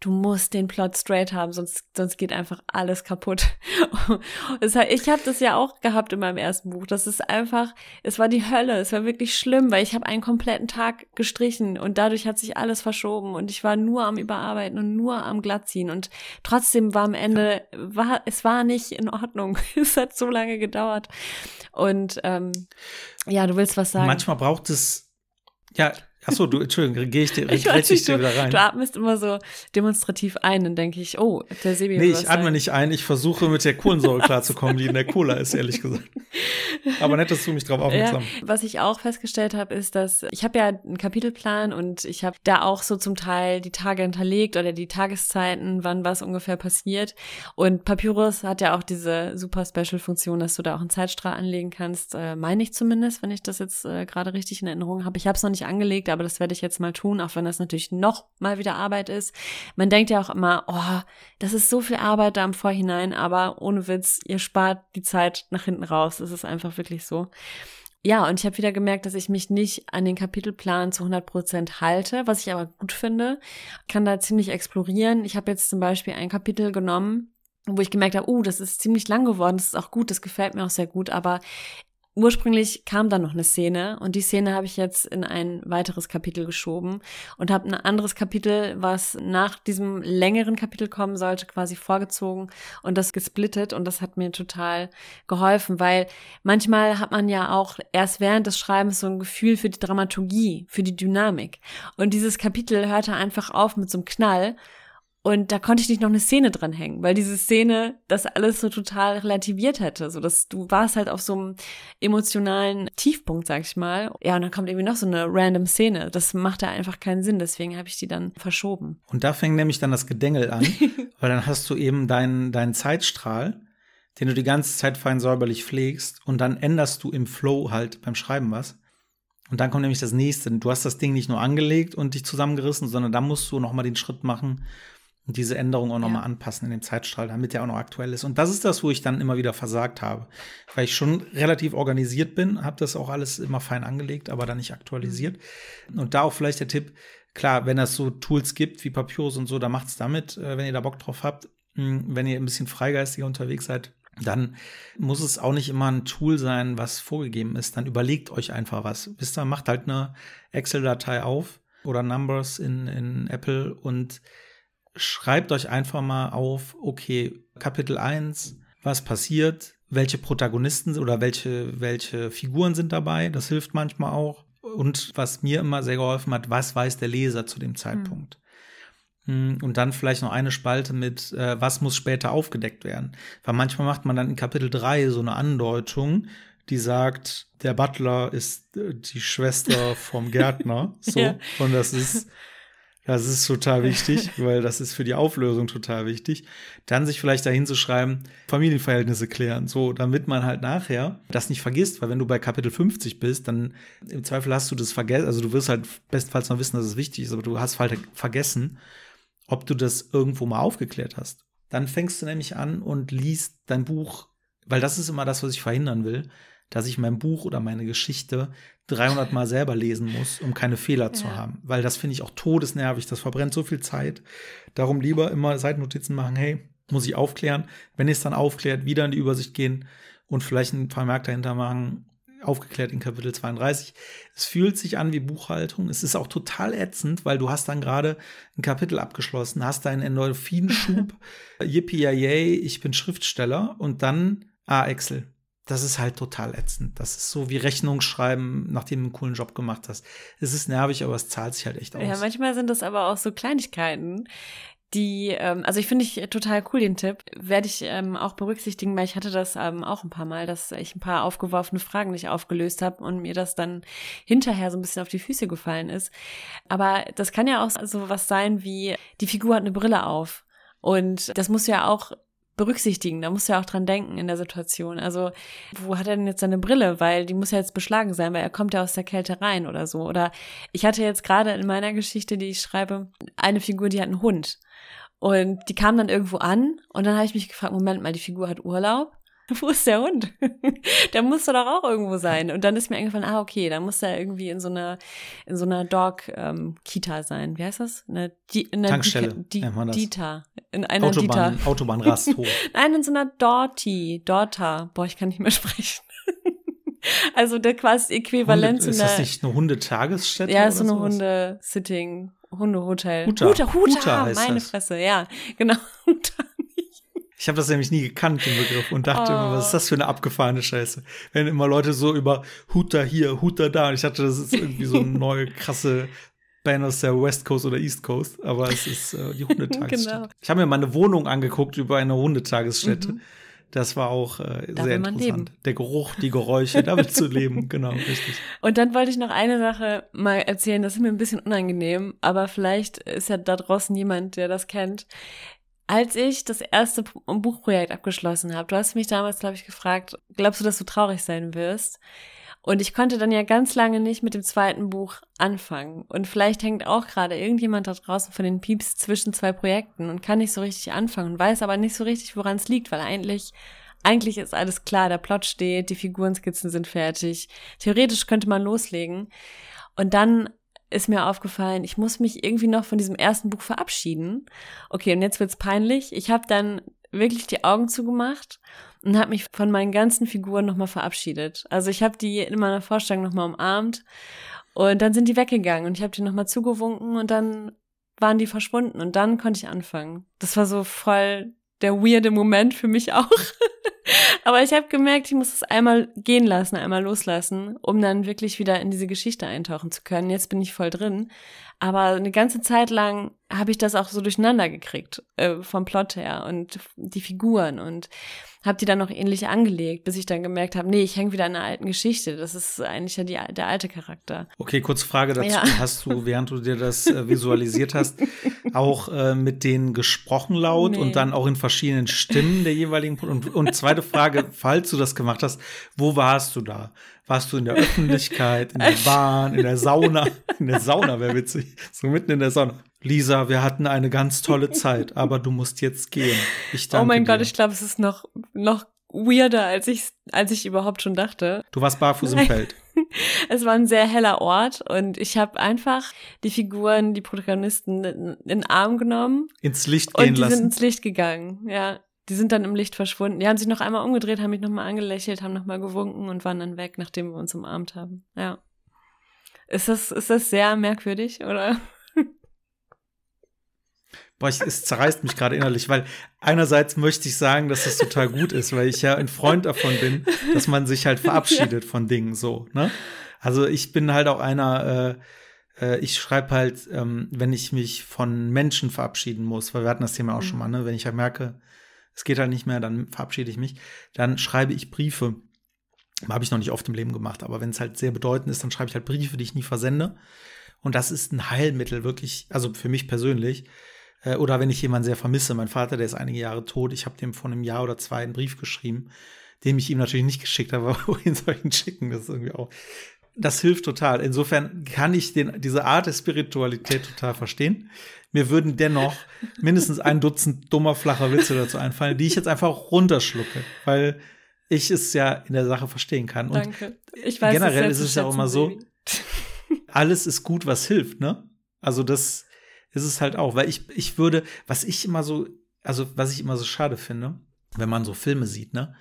du musst den Plot straight haben, sonst, sonst geht einfach alles kaputt. Ich habe das ja auch gehabt in meinem ersten Buch. Das ist einfach, es war die Hölle. Es war wirklich schlimm, weil ich habe einen kompletten Tag gestrichen und dadurch hat sich alles verschoben und ich war nur am Überarbeiten und nur am Glattziehen und trotzdem war am Ende, war, es war nicht in Ordnung. Es hat so lange gedauert. Und ähm, ja, du willst was sagen. Manchmal braucht es, ja, achso, du, Entschuldigung, gehe ich dir, Ich weiß ich dir du, wieder rein. du atmest immer so demonstrativ ein, dann denke ich, oh, der Sebi Nee, ich atme nicht ein, ich versuche mit der Kohlensäure klarzukommen, die in der Cola ist, ehrlich gesagt. Aber nett, dass du mich drauf aufmerksam. Ja, was ich auch festgestellt habe, ist, dass ich habe ja einen Kapitelplan und ich habe da auch so zum Teil die Tage hinterlegt oder die Tageszeiten, wann was ungefähr passiert. Und Papyrus hat ja auch diese super Special-Funktion, dass du da auch einen Zeitstrahl anlegen kannst, äh, meine ich zumindest, wenn ich das jetzt äh, gerade richtig in Erinnerung habe. Ich habe es noch nicht angelegt, aber das werde ich jetzt mal tun, auch wenn das natürlich noch mal wieder Arbeit ist. Man denkt ja auch immer, oh, das ist so viel Arbeit da im Vorhinein, aber ohne Witz, ihr spart die Zeit nach hinten raus. Das ist einfach wirklich so. Ja, und ich habe wieder gemerkt, dass ich mich nicht an den Kapitelplan zu 100 Prozent halte, was ich aber gut finde. Kann da ziemlich explorieren. Ich habe jetzt zum Beispiel ein Kapitel genommen, wo ich gemerkt habe, uh, das ist ziemlich lang geworden, das ist auch gut, das gefällt mir auch sehr gut, aber ursprünglich kam da noch eine Szene und die Szene habe ich jetzt in ein weiteres Kapitel geschoben und habe ein anderes Kapitel, was nach diesem längeren Kapitel kommen sollte, quasi vorgezogen und das gesplittet und das hat mir total geholfen, weil manchmal hat man ja auch erst während des Schreibens so ein Gefühl für die Dramaturgie, für die Dynamik. Und dieses Kapitel hörte einfach auf mit so einem Knall und da konnte ich nicht noch eine Szene dran hängen, weil diese Szene das alles so total relativiert hätte. So dass du warst halt auf so einem emotionalen Tiefpunkt, sag ich mal. Ja, und dann kommt irgendwie noch so eine random Szene. Das macht da einfach keinen Sinn. Deswegen habe ich die dann verschoben. Und da fängt nämlich dann das Gedengel an, weil dann hast du eben deinen, deinen Zeitstrahl, den du die ganze Zeit fein säuberlich pflegst und dann änderst du im Flow halt beim Schreiben was. Und dann kommt nämlich das nächste. Du hast das Ding nicht nur angelegt und dich zusammengerissen, sondern da musst du noch mal den Schritt machen und diese Änderung auch noch Ja. mal anpassen in dem Zeitstrahl, damit der auch noch aktuell ist. Und das ist das, wo ich dann immer wieder versagt habe, weil ich schon relativ organisiert bin, habe das auch alles immer fein angelegt, aber dann nicht aktualisiert. Und da auch vielleicht der Tipp, klar, wenn es so Tools gibt wie Papyrus und so, dann macht's damit, äh, wenn ihr da Bock drauf habt. Hm, Wenn ihr ein bisschen freigeistiger unterwegs seid, dann muss es auch nicht immer ein Tool sein, was vorgegeben ist. Dann überlegt euch einfach was. Wisst ihr, macht halt eine Excel-Datei auf oder Numbers in, in Apple und schreibt euch einfach mal auf, okay, Kapitel 1, was passiert, welche Protagonisten oder welche, welche Figuren sind dabei, das hilft manchmal auch. Und was mir immer sehr geholfen hat, was weiß der Leser zu dem Zeitpunkt. Hm, Und dann vielleicht noch eine Spalte mit, äh, was muss später aufgedeckt werden. Weil manchmal macht man dann in Kapitel 3 so eine Andeutung, die sagt, der Butler ist äh, die Schwester vom Gärtner. So. Ja. Und das ist, das ist total wichtig, weil das ist für die Auflösung total wichtig. Dann sich vielleicht dahin zu schreiben, Familienverhältnisse klären, so, damit man halt nachher das nicht vergisst, weil wenn du bei Kapitel 50 bist, dann im Zweifel hast du das vergessen, also du wirst halt bestenfalls noch wissen, dass es wichtig ist, aber du hast halt vergessen, ob du das irgendwo mal aufgeklärt hast. Dann fängst du nämlich an und liest dein Buch, weil das ist immer das, was ich verhindern will, dass ich mein Buch oder meine Geschichte 300 Mal selber lesen muss, um keine Fehler zu Ja. haben. Weil das finde ich auch todesnervig, das verbrennt so viel Zeit. Darum lieber immer Seitennotizen machen, hey, muss ich aufklären. Wenn ihr es dann aufklärt, wieder in die Übersicht gehen und vielleicht ein Vermerk dahinter machen, aufgeklärt in Kapitel 32. Es fühlt sich an wie Buchhaltung. Es ist auch total ätzend, weil du hast dann gerade ein Kapitel abgeschlossen, hast deinen Endorphinschub, yippie yay, ich bin Schriftsteller und dann, ah, Excel. Das ist halt total ätzend. Das ist so wie Rechnung schreiben, nachdem du einen coolen Job gemacht hast. Es ist nervig, aber es zahlt sich halt echt aus. Ja, manchmal sind das aber auch so Kleinigkeiten, die, ähm, also ich finde ich total cool den Tipp, werde ich ähm, auch berücksichtigen, weil ich hatte das ähm, auch ein paar Mal, dass ich ein paar aufgeworfene Fragen nicht aufgelöst habe und mir das dann hinterher so ein bisschen auf die Füße gefallen ist. Aber das kann ja auch so was sein wie, die Figur hat eine Brille auf. Und das muss ja auch berücksichtigen. Da muss ja auch dran denken in der Situation. Also, wo hat er denn jetzt seine Brille? Weil die muss ja jetzt beschlagen sein, weil er kommt ja aus der Kälte rein oder so. Oder ich hatte jetzt gerade in meiner Geschichte, die ich schreibe, eine Figur, die hat einen Hund. Und die kam dann irgendwo an und dann habe ich mich gefragt, Moment mal, die Figur hat Urlaub. Wo ist der Hund? der muss doch auch irgendwo sein. Und dann ist mir eingefallen, ah, okay, dann muss er irgendwie in so einer, in so einer Dog-Kita ähm, sein. Wie heißt das? Eine, Di eine Tankstelle. Di Di Dita. In einer Autobahn, Dita. Autobahnrasthof. Nein, in so einer Dorti. Dorta. Boah, ich kann nicht mehr sprechen. also der quasi Äquivalent Hunde, zu einer. Ist das nicht eine Hundetagesstätte? Ja, ist so eine? Hunde-Sitting. Hundehotel. Huta. Huta, Huta, Huta heißt meine das. Fresse, ja, genau. Huta. Ich habe das nämlich nie gekannt, den Begriff, und dachte Oh. immer, was ist das für eine abgefahrene Scheiße? Wenn immer Leute so über Huta hier, Huta da, und ich dachte, das ist irgendwie so eine neue krasse Band aus der West Coast oder East Coast, aber es ist äh, die Hundetagesstätte. Genau. Ich habe mir meine Wohnung angeguckt über eine Hundetagesstätte. Das war auch äh, Da sehr interessant. leben. Der Geruch, die Geräusche, damit zu leben, genau, richtig. Und dann wollte ich noch eine Sache mal erzählen, das ist mir ein bisschen unangenehm, aber vielleicht ist ja da draußen jemand, der das kennt. Als ich das erste Buchprojekt abgeschlossen habe, du hast mich damals, glaube ich, gefragt, glaubst du, dass du traurig sein wirst? Und ich konnte dann ja ganz lange nicht mit dem zweiten Buch anfangen. Und vielleicht hängt auch gerade irgendjemand da draußen von den Pieps zwischen zwei Projekten und kann nicht so richtig anfangen und weiß aber nicht so richtig, woran es liegt, weil eigentlich, eigentlich ist alles klar, der Plot steht, die Figurenskizzen sind fertig. Theoretisch könnte man loslegen. Und dann ist mir aufgefallen, ich muss mich irgendwie noch von diesem ersten Buch verabschieden. Okay, und jetzt wird's peinlich. Ich habe dann wirklich die Augen zugemacht und habe mich von meinen ganzen Figuren nochmal verabschiedet. Also ich habe die in meiner Vorstellung nochmal umarmt und dann sind die weggegangen und ich habe die nochmal zugewunken und dann waren die verschwunden und dann konnte ich anfangen. Das war so voll der weirde Moment für mich auch. Aber ich habe gemerkt, ich muss es einmal gehen lassen, einmal loslassen, um dann wirklich wieder in diese Geschichte eintauchen zu können. Jetzt bin ich voll drin. Aber eine ganze Zeit lang habe ich das auch so durcheinander gekriegt, äh, vom Plot her und die Figuren und habe die dann noch ähnlich angelegt, bis ich dann gemerkt habe, nee, ich hänge wieder an einer alten Geschichte. Das ist eigentlich ja die, der alte Charakter. Okay, kurze Frage dazu. Ja. Hast du, während du dir das äh, visualisiert hast, auch äh, mit denen gesprochen laut Nee. und dann auch in verschiedenen Stimmen der jeweiligen und, und zweite Frage, falls du das gemacht hast, wo warst du da? Warst du in der Öffentlichkeit, in der Bahn, in der Sauna? In der Sauna wäre witzig. So mitten in der Sauna. Lisa, wir hatten eine ganz tolle Zeit, aber du musst jetzt gehen. Ich danke oh mein dir. Gott, ich glaube, es ist noch, noch weirder, als ich, als ich überhaupt schon dachte. du warst barfuß im. Feld. Es war ein sehr heller Ort und ich habe einfach die Figuren, die Protagonisten in, den Arm genommen Ins Licht und gehen die sind lassen. ins Licht gegangen. Ja, die sind dann im Licht verschwunden. Die haben sich noch einmal umgedreht, haben mich nochmal angelächelt, haben nochmal gewunken und waren dann weg, nachdem wir uns umarmt haben. Ja. Ist das, ist das sehr merkwürdig, oder? Boah, ich, es zerreißt mich gerade innerlich, weil einerseits möchte ich sagen, dass das total gut ist, weil ich ja ein Freund davon bin, dass man sich halt verabschiedet von Dingen so, ne? Also ich bin halt auch einer, äh, äh, ich schreibe halt, ähm, wenn ich mich von Menschen verabschieden muss, weil wir hatten das Thema auch schon mal, ne? Wenn ich halt merke, es geht halt nicht mehr, dann verabschiede ich mich, dann schreibe ich Briefe. Habe ich noch nicht oft im Leben gemacht, aber wenn es halt sehr bedeutend ist, dann schreibe ich halt Briefe, die ich nie versende. Und das ist ein Heilmittel, wirklich, also für mich persönlich. Äh, Oder wenn ich jemanden sehr vermisse, mein Vater, der ist einige Jahre tot, ich habe dem vor einem Jahr oder zwei einen Brief geschrieben, den ich ihm natürlich nicht geschickt habe, aber wohin soll ich ihn schicken? Das ist irgendwie auch. Das hilft total. Insofern kann ich den, diese Art der Spiritualität total verstehen. Mir würden dennoch mindestens ein Dutzend dummer, flacher Witze dazu einfallen, die ich jetzt einfach runterschlucke, weil ich es ja in der Sache verstehen kann. Und Danke. Ich weiß generell ist es ja auch immer so, alles ist gut, was hilft, ne? Also das ist es halt auch, weil ich, ich würde, was ich immer so, also was ich immer so schade finde, wenn man so Filme sieht, ne?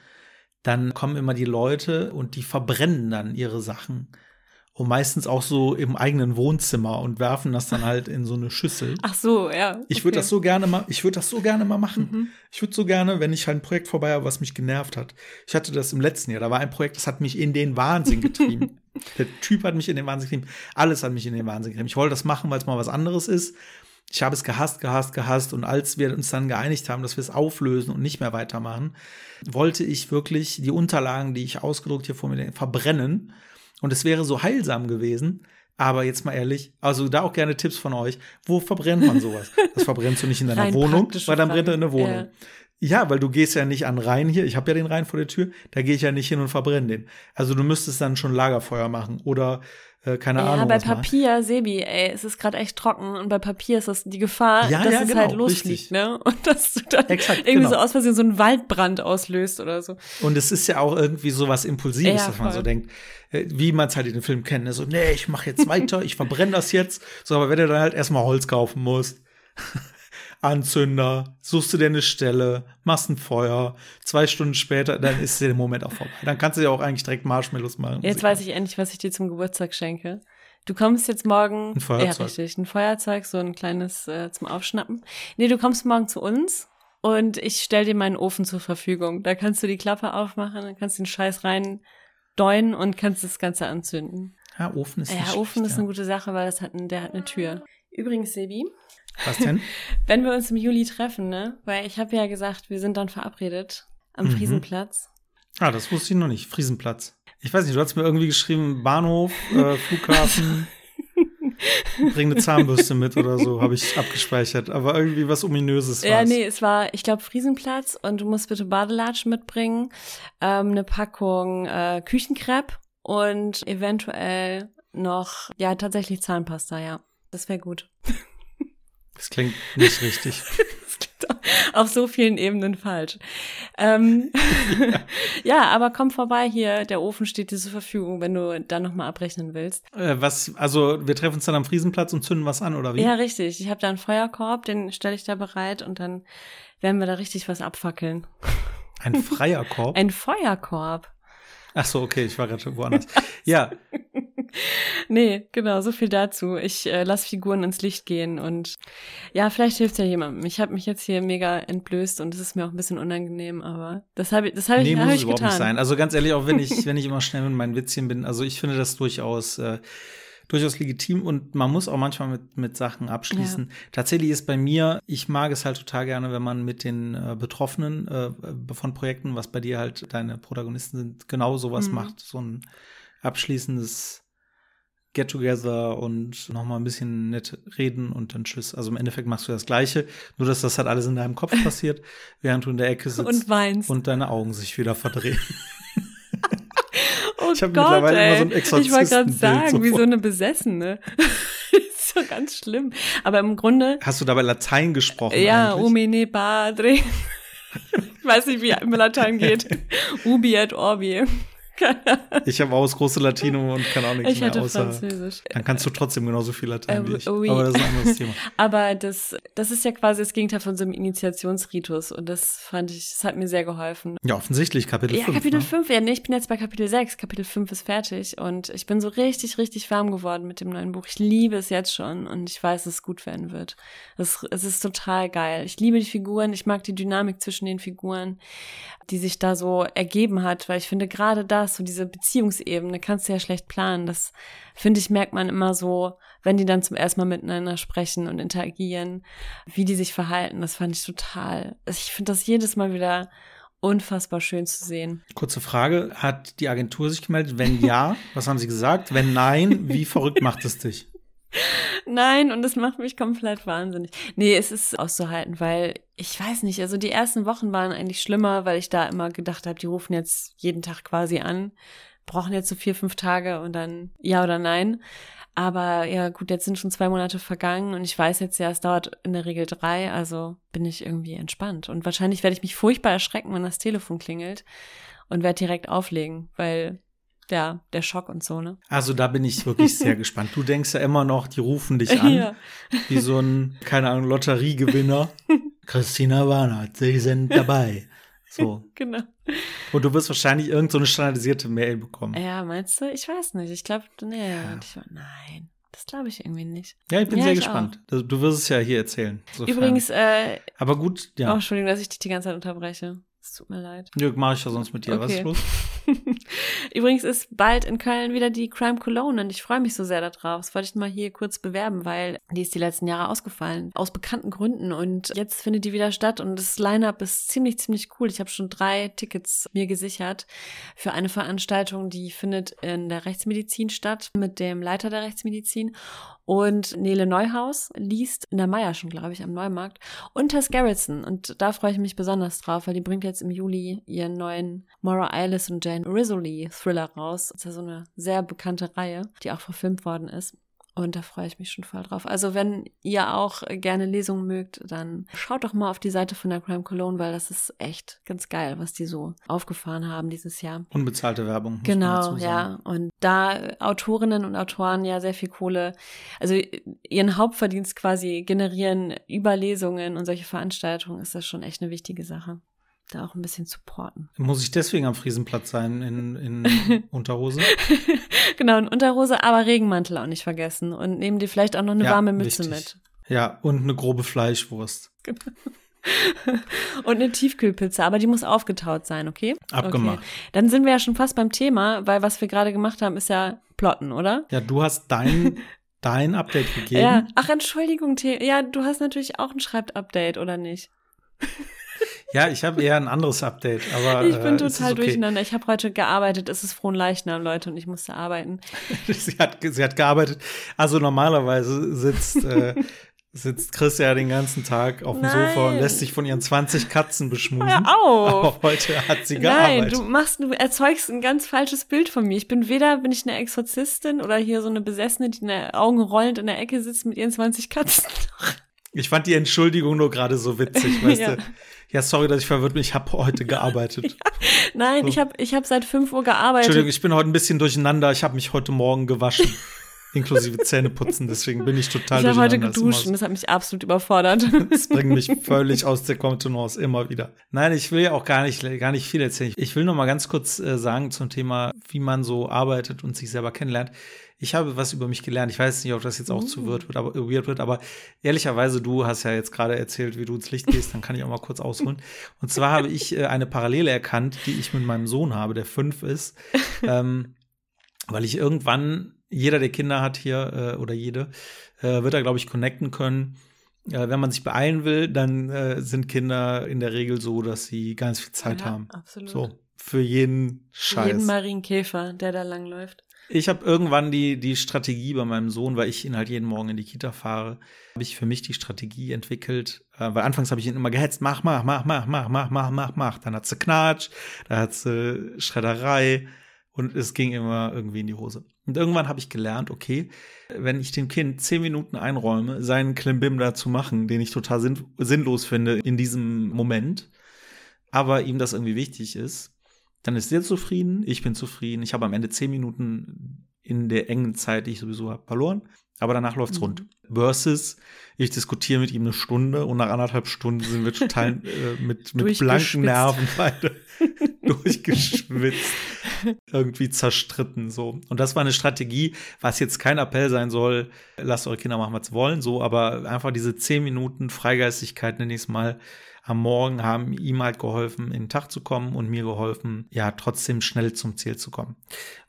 Dann kommen immer die Leute und die verbrennen dann ihre Sachen. Und meistens auch so im eigenen Wohnzimmer und werfen das dann halt in so eine Schüssel. Ach so, ja. Ich würde okay. das so gerne mal, ich würde das so gerne mal machen. Mhm. Ich würde so gerne, wenn ich halt ein Projekt vorbei habe, was mich genervt hat. Ich hatte das im letzten Jahr. Da war ein Projekt, das hat mich in den Wahnsinn getrieben. Der Typ hat mich in den Wahnsinn getrieben. Alles hat mich in den Wahnsinn getrieben. Ich wollte das machen, weil es mal was anderes ist. Ich habe es gehasst, gehasst, gehasst. Und als wir uns dann geeinigt haben, dass wir es auflösen und nicht mehr weitermachen, wollte ich wirklich die Unterlagen, die ich ausgedruckt hier vor mir verbrennen. Und es wäre so heilsam gewesen, Aber jetzt mal ehrlich, also da auch gerne Tipps von euch. Wo verbrennt man sowas? Das verbrennst du nicht in deiner Wohnung, weil dann brennt er in der Wohnung. Ja. Ja, weil du gehst ja nicht an Rhein hier. Ich habe ja den Rhein vor der Tür. Da gehe ich ja nicht hin und verbrenne den. Also du müsstest dann schon Lagerfeuer machen oder äh, keine Ja, Ahnung. bei was machen. Papier, Sebi, ey, es ist gerade echt trocken und bei Papier ist das die Gefahr, Ja, dass ja, es genau, halt losfliegt, richtig. ne? Und dass du dann Exakt, irgendwie genau. so aus Versehen so einen Waldbrand auslöst oder so. Und es ist ja auch irgendwie so was Impulsives, Ja, dass man so denkt, äh, wie man es halt in den Film kennt. ne? So, nee, ich mache jetzt weiter, ich verbrenne das jetzt. So, aber wenn du dann halt erstmal Holz kaufen musst, Anzünder, suchst du dir eine Stelle, machst ein Feuer, zwei Stunden später, dann ist der Moment auch vorbei. Dann kannst du ja auch eigentlich direkt Marshmallows machen. Jetzt weiß ich endlich, was ich dir zum Geburtstag schenke. Du kommst jetzt morgen. Ein Feuerzeug. Ja, richtig. Ein Feuerzeug, so ein kleines äh, zum Aufschnappen. Nee, du kommst morgen zu uns und ich stell dir meinen Ofen zur Verfügung. Da kannst du die Klappe aufmachen, dann kannst du den Scheiß rein deuen und kannst das Ganze anzünden. Ja, Ofen ist Ja, Ofen schlecht, ist eine gute Sache, weil das hat, ein, der hat eine Tür. Übrigens, Sebi, Was denn? wenn wir uns im Juli treffen, ne? Weil ich habe ja gesagt, wir sind dann verabredet am Mhm. Friesenplatz. Ah, das wusste ich noch nicht. Friesenplatz. Ich weiß nicht, du hast mir irgendwie geschrieben, Bahnhof, äh, Flughafen, bring eine Zahnbürste mit oder so, habe ich abgespeichert. Aber irgendwie was Ominöses war Ja, nee, es war, ich glaube, Friesenplatz und du musst bitte Badelatschen mitbringen, ähm, eine Packung äh, Küchenkrepp und eventuell noch, ja, tatsächlich Zahnpasta, ja. Das wäre gut. Das klingt nicht richtig. Das klingt auf so vielen Ebenen falsch. Ähm, ja. aber komm vorbei hier, der Ofen steht dir zur Verfügung, wenn du da nochmal abrechnen willst. Äh, was, also wir treffen uns dann am Friesenplatz und zünden was an, oder wie? Ja, richtig. Ich habe da einen Feuerkorb, den stelle ich da bereit und dann werden wir da richtig was abfackeln. Ein freier Korb. Ein Feuerkorb. Ach so, okay, ich war gerade woanders. Ja, Nee, genau, so viel dazu. Ich äh, lasse Figuren ins Licht gehen und ja, vielleicht hilft ja jemandem. Ich habe mich jetzt hier mega entblößt und es ist mir auch ein bisschen unangenehm, aber das habe ich, das habe ich, nee, hab muss ich es überhaupt getan. nicht sein. Also ganz ehrlich, auch wenn ich, wenn ich immer schnell mit meinen Witzchen bin, also ich finde das durchaus, äh, durchaus legitim und man muss auch manchmal mit, mit Sachen abschließen. Tatsächlich ist bei mir, ich mag es halt total gerne, wenn man mit den äh, Betroffenen äh, von Projekten, was bei dir halt deine Protagonisten sind, genau sowas Mhm. macht. So ein abschließendes Get-Together und nochmal ein bisschen nett reden und dann tschüss. Also im Endeffekt machst du das Gleiche, nur dass das halt alles in deinem Kopf passiert, während du in der Ecke sitzt Und weinst. und deine Augen sich wieder verdrehen. oh ich hab Gott, mittlerweile ey. immer so ein Ich wollte gerade sagen, wie so so eine Besessene. ist so ganz schlimm. Aber im Grunde, Hast du dabei Latein gesprochen? ja, eigentlich? umine padre. ich weiß nicht, wie im Latein geht. Ubi et orbi. Ich habe auch das große Latinum und kann auch nichts Ich mehr hatte außer. Französisch. Dann kannst du trotzdem genauso viel Latein Äh, wie ich. oui. Aber das ist ein anderes Thema. Aber das, das ist ja quasi das Gegenteil von so einem Initiationsritus und das fand ich, das hat mir sehr geholfen. Ja, offensichtlich, Kapitel Ja, 5. Kapitel ne? 5, ja, nee, ich bin jetzt bei Kapitel 6. Kapitel 5 ist fertig und ich bin so richtig, richtig warm geworden mit dem neuen Buch. Ich liebe es jetzt schon und ich weiß, dass es gut werden wird. Es, es ist total geil. Ich liebe die Figuren, ich mag die Dynamik zwischen den Figuren, die sich da so ergeben hat, weil ich finde gerade das, so diese Beziehungsebene, kannst du ja schlecht planen. Das, finde ich, merkt man immer so, wenn die dann zum ersten Mal miteinander sprechen und interagieren, wie die sich verhalten. Das fand ich total. Ich finde das jedes Mal wieder unfassbar schön zu sehen. Kurze Frage: Hat die Agentur sich gemeldet? Wenn ja, was haben sie gesagt? Wenn nein, wie verrückt macht es dich? Nein, und das macht mich komplett wahnsinnig. Nee, es ist auszuhalten, weil ich weiß nicht, also die ersten Wochen waren eigentlich schlimmer, weil ich da immer gedacht habe, die rufen jetzt jeden Tag quasi an, brauchen jetzt so vier, fünf Tage und dann ja oder nein. Aber ja, gut, jetzt sind schon zwei Monate vergangen und ich weiß jetzt ja, es dauert in der Regel drei, also bin ich irgendwie entspannt. Und wahrscheinlich werde ich mich furchtbar erschrecken, wenn das Telefon klingelt und werde direkt auflegen, weil ja, der Schock und so, ne? Also da bin ich wirklich sehr gespannt. Du denkst ja immer noch, die rufen dich an, Ja. wie so ein, keine Ahnung, Lotteriegewinner. Christina Warnert, Sie sind dabei. So. Genau. Und du wirst wahrscheinlich irgend so eine standardisierte Mail bekommen. Ja, meinst du? Ich weiß nicht. Ich glaube, nee, ich, nein, das glaube ich irgendwie nicht. Ja, ich bin Ja, sehr ich gespannt. Du, du wirst es ja hier erzählen. Sofern. Übrigens, äh, Aber gut, oh, ja. Entschuldigung, dass ich dich die ganze Zeit unterbreche. Es tut mir leid. Jörg, mache ich ja sonst mit dir. Was Okay. ist los? Übrigens ist bald in Köln wieder die Crime Cologne und ich freue mich so sehr darauf. Das wollte ich mal hier kurz bewerben, weil die ist die letzten Jahre ausgefallen. Aus bekannten Gründen. Und jetzt findet die wieder statt und das Line-Up ist ziemlich, ziemlich cool. Ich habe schon drei Tickets mir gesichert für eine Veranstaltung, die findet in der Rechtsmedizin statt mit dem Leiter der Rechtsmedizin. Und Nele Neuhaus liest in der Meier schon, glaube ich, am Neumarkt. Und Tess Garrison. Und da freue ich mich besonders drauf, weil die bringt jetzt im Juli ihren neuen Maura Eilis und Jane Rizzoli Thriller raus. Das ist ja so eine sehr bekannte Reihe, die auch verfilmt worden ist. Und da freue ich mich schon voll drauf. Also wenn ihr auch gerne Lesungen mögt, dann schaut doch mal auf die Seite von der Crime Cologne, weil das ist echt ganz geil, was die so aufgefahren haben dieses Jahr. Unbezahlte Werbung. Genau, ja. Und da Autorinnen und Autoren ja sehr viel Kohle, also ihren Hauptverdienst quasi generieren über Lesungen und solche Veranstaltungen, ist das schon echt eine wichtige Sache da auch ein bisschen supporten. Muss ich deswegen am Friesenplatz sein in, in Unterhose? genau, in Unterhose, aber Regenmantel auch nicht vergessen. Und nehmen dir vielleicht auch noch eine ja, warme Mütze wichtig. mit. Ja, und eine grobe Fleischwurst. Genau. und eine Tiefkühlpizza, aber die muss aufgetaut sein, okay? Abgemacht. Okay. Dann sind wir ja schon fast beim Thema, weil was wir gerade gemacht haben, ist ja Plotten, oder? Ja, du hast dein, dein Update gegeben. Ja, ach, Entschuldigung, ja, du hast natürlich auch ein Schreibt-Update, oder nicht? Ja, ich habe eher ein anderes Update, aber. Ich bin äh, total okay. durcheinander. Ich habe heute gearbeitet. Es ist frohen Leichnam, Leute, und ich musste arbeiten. sie, hat, sie hat gearbeitet. Also normalerweise sitzt, äh, sitzt Chris ja den ganzen Tag auf dem Nein. Sofa und lässt sich von ihren 20 Katzen beschmusen. Hör auf. Aber heute hat sie gearbeitet. Nein, du machst, du erzeugst ein ganz falsches Bild von mir. Ich bin weder bin ich eine Exorzistin oder hier so eine Besessene, die in der Augen rollend in der Ecke sitzt mit ihren 20 Katzen. Ich fand die Entschuldigung nur gerade so witzig, weißt ja. du? Ja, sorry, dass ich verwirrt bin. Ich habe heute gearbeitet. ja. Nein, so. ich habe ich hab seit 5 Uhr gearbeitet. Entschuldigung, ich bin heute ein bisschen durcheinander. Ich habe mich heute Morgen gewaschen. inklusive Zähneputzen, deswegen bin ich total Ich habe heute geduscht und das hat mich absolut überfordert. Das bringt mich völlig aus der Kontenance immer wieder. Nein, ich will ja auch gar nicht, gar nicht viel erzählen. Ich will nur mal ganz kurz äh, sagen zum Thema, wie man so arbeitet und sich selber kennenlernt ich habe was über mich gelernt. Ich weiß nicht, ob das jetzt auch uh. zu weird wird, aber, weird wird, aber ehrlicherweise, du hast ja jetzt gerade erzählt, wie du ins Licht gehst, dann kann ich auch mal kurz ausholen. Und zwar habe ich äh, eine Parallele erkannt, die ich mit meinem Sohn habe, der fünf ist, ähm, weil ich irgendwann, jeder, der Kinder hat hier äh, oder jede, äh, wird da, glaube ich, connecten können. Äh, wenn man sich beeilen will, dann äh, sind Kinder in der Regel so, dass sie ganz viel Zeit ja, haben. Absolut. So, für jeden Scheiß. Für jeden Marienkäfer, der da langläuft. Ich habe irgendwann die, die Strategie bei meinem Sohn, weil ich ihn halt jeden Morgen in die Kita fahre, habe ich für mich die Strategie entwickelt, äh, weil anfangs habe ich ihn immer gehetzt, mach, mach, mach, mach, mach, mach, mach, mach, mach. Dann hat sie Knatsch, dann hat sie Schredderei und es ging immer irgendwie in die Hose. Und irgendwann habe ich gelernt, okay, wenn ich dem Kind zehn Minuten einräume, seinen Klimbim da zu machen, den ich total sinn sinnlos finde in diesem Moment, aber ihm das irgendwie wichtig ist, dann ist er zufrieden, ich bin zufrieden. Ich habe am Ende zehn Minuten in der engen Zeit, die ich sowieso habe, verloren. Aber danach läuft's mhm. rund. Versus, ich diskutiere mit ihm eine Stunde und nach anderthalb Stunden sind wir total äh, mit, mit blanken Nerven beide durchgeschwitzt, irgendwie zerstritten. so. Und das war eine Strategie, was jetzt kein Appell sein soll, lasst eure Kinder machen, was sie wollen, so, aber einfach diese zehn Minuten Freigeistigkeit, nenne ich es mal, am Morgen haben ihm halt geholfen, in den Tag zu kommen und mir geholfen, ja, trotzdem schnell zum Ziel zu kommen.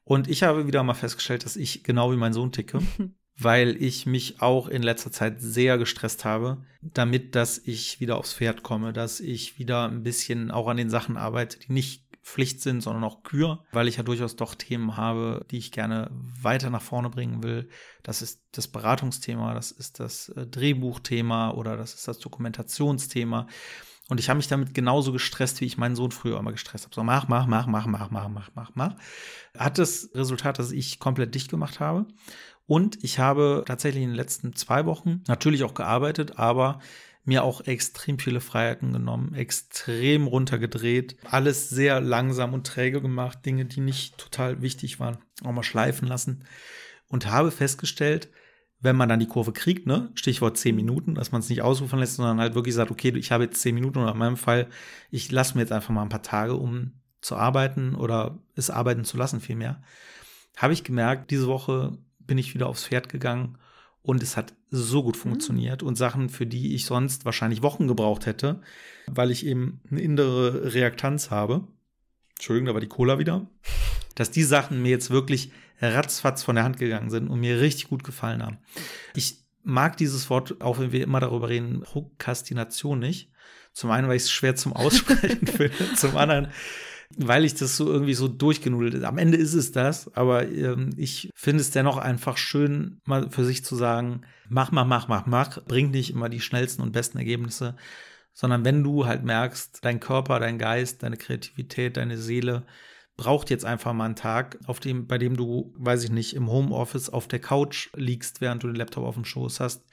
Und ich habe wieder mal festgestellt, dass ich genau wie mein Sohn ticke. weil ich mich auch in letzter Zeit sehr gestresst habe, damit, dass ich wieder aufs Pferd komme, dass ich wieder ein bisschen auch an den Sachen arbeite, die nicht Pflicht sind, sondern auch Kür, weil ich ja durchaus doch Themen habe, die ich gerne weiter nach vorne bringen will. Das ist das Beratungsthema, das ist das äh, Drehbuchthema oder das ist das Dokumentationsthema. Und ich habe mich damit genauso gestresst, wie ich meinen Sohn früher immer gestresst habe. So, mach, mach, mach, mach, mach, mach, mach, mach, mach. Hat das Resultat, dass ich komplett dicht gemacht habe. Und ich habe tatsächlich in den letzten zwei Wochen natürlich auch gearbeitet, aber mir auch extrem viele Freiheiten genommen, extrem runtergedreht, alles sehr langsam und träge gemacht, Dinge, die nicht total wichtig waren, auch mal schleifen lassen. Und habe festgestellt, wenn man dann die Kurve kriegt, ne, Stichwort zehn Minuten, dass man es nicht ausrufen lässt, sondern halt wirklich sagt, okay, ich habe jetzt zehn Minuten oder in meinem Fall, ich lasse mir jetzt einfach mal ein paar Tage, um zu arbeiten oder es arbeiten zu lassen vielmehr, habe ich gemerkt, diese Woche bin ich wieder aufs Pferd gegangen und es hat so gut mhm. funktioniert mhm. und Sachen, für die ich sonst wahrscheinlich Wochen gebraucht hätte, weil ich eben eine innere Reaktanz habe, Entschuldigung, da war die Cola wieder, dass die Sachen mir jetzt wirklich ratzfatz von der Hand gegangen sind und mir richtig gut gefallen haben. Ich mag dieses Wort, auch wenn wir immer darüber reden, Prokrastination nicht. Zum einen, weil ich es schwer zum Aussprechen finde, zum anderen, weil ich das so irgendwie so durchgenudelt ist. Am Ende ist es das, aber ähm, ich finde es dennoch einfach schön, mal für sich zu sagen, mach, mach, mach, mach, mach, bringt nicht immer die schnellsten und besten Ergebnisse, sondern wenn du halt merkst, dein Körper, dein Geist, deine Kreativität, deine Seele braucht jetzt einfach mal einen Tag, auf dem, bei dem du, weiß ich nicht, im Homeoffice auf der Couch liegst, während du den Laptop auf dem Schoß hast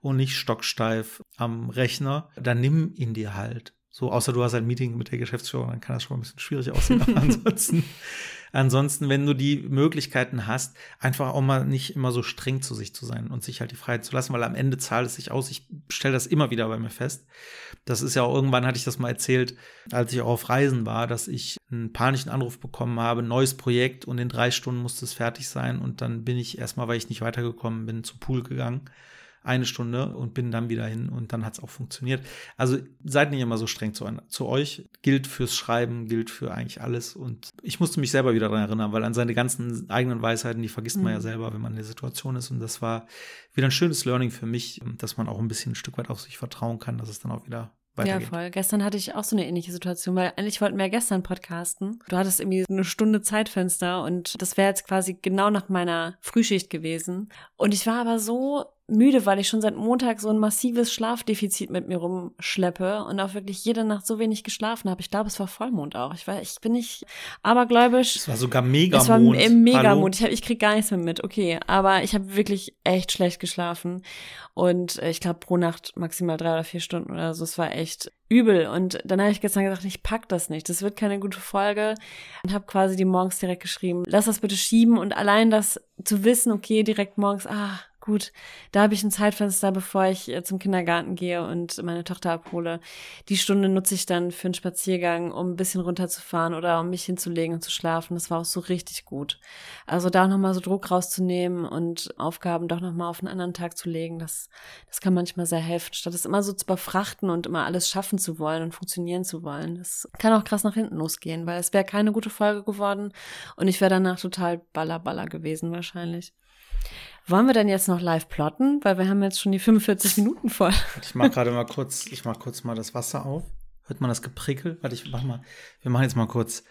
und nicht stocksteif am Rechner, dann nimm ihn dir halt. So, außer du hast ein Meeting mit der Geschäftsführung, dann kann das schon mal ein bisschen schwierig aussehen. Ansonsten, ansonsten, wenn du die Möglichkeiten hast, einfach auch mal nicht immer so streng zu sich zu sein und sich halt die Freiheit zu lassen, weil am Ende zahlt es sich aus. Ich stelle das immer wieder bei mir fest. Das ist ja auch irgendwann, hatte ich das mal erzählt, als ich auch auf Reisen war, dass ich einen panischen Anruf bekommen habe, neues Projekt und in drei Stunden musste es fertig sein. Und dann bin ich erstmal, weil ich nicht weitergekommen bin, zu Pool gegangen eine Stunde und bin dann wieder hin und dann hat es auch funktioniert. Also seid nicht immer so streng zu, zu euch. Gilt fürs Schreiben, gilt für eigentlich alles. Und ich musste mich selber wieder daran erinnern, weil an seine ganzen eigenen Weisheiten, die vergisst man ja mhm. selber, wenn man in der Situation ist. Und das war wieder ein schönes Learning für mich, dass man auch ein bisschen ein Stück weit auf sich vertrauen kann, dass es dann auch wieder ja, voll. Gestern hatte ich auch so eine ähnliche Situation, weil eigentlich wollten wir ja gestern podcasten. Du hattest irgendwie eine Stunde Zeitfenster und das wäre jetzt quasi genau nach meiner Frühschicht gewesen. Und ich war aber so müde, weil ich schon seit Montag so ein massives Schlafdefizit mit mir rumschleppe und auch wirklich jede Nacht so wenig geschlafen habe. Ich glaube, es war Vollmond auch. Ich war, ich bin nicht abergläubisch. Es war sogar Megamond. Es war im Megamond. Ich, hab, ich krieg gar nichts mehr mit. Okay, aber ich habe wirklich echt schlecht geschlafen und äh, ich glaube pro Nacht maximal drei oder vier Stunden oder so. Es war echt übel. Und dann habe ich gestern gesagt, ich pack das nicht. Das wird keine gute Folge. Und habe quasi die morgens direkt geschrieben, lass das bitte schieben. Und allein das zu wissen, okay, direkt morgens, ah, gut, da habe ich ein Zeitfenster, bevor ich äh, zum Kindergarten gehe und meine Tochter abhole. Die Stunde nutze ich dann für einen Spaziergang, um ein bisschen runterzufahren oder um mich hinzulegen und zu schlafen. Das war auch so richtig gut. Also da nochmal so Druck rauszunehmen und Aufgaben doch nochmal auf einen anderen Tag zu legen, das, das kann manchmal sehr helfen, statt es immer so zu überfrachten und immer alles schaffen zu wollen und funktionieren zu wollen. Das kann auch krass nach hinten losgehen, weil es wäre keine gute Folge geworden und ich wäre danach total ballerballer gewesen wahrscheinlich. Wollen wir denn jetzt noch live plotten? Weil wir haben jetzt schon die 45 Minuten voll. Ich mach gerade mal kurz, ich mach kurz mal das Wasser auf. Hört man das Geprickel? Warte, ich mach mal. Wir machen jetzt mal kurz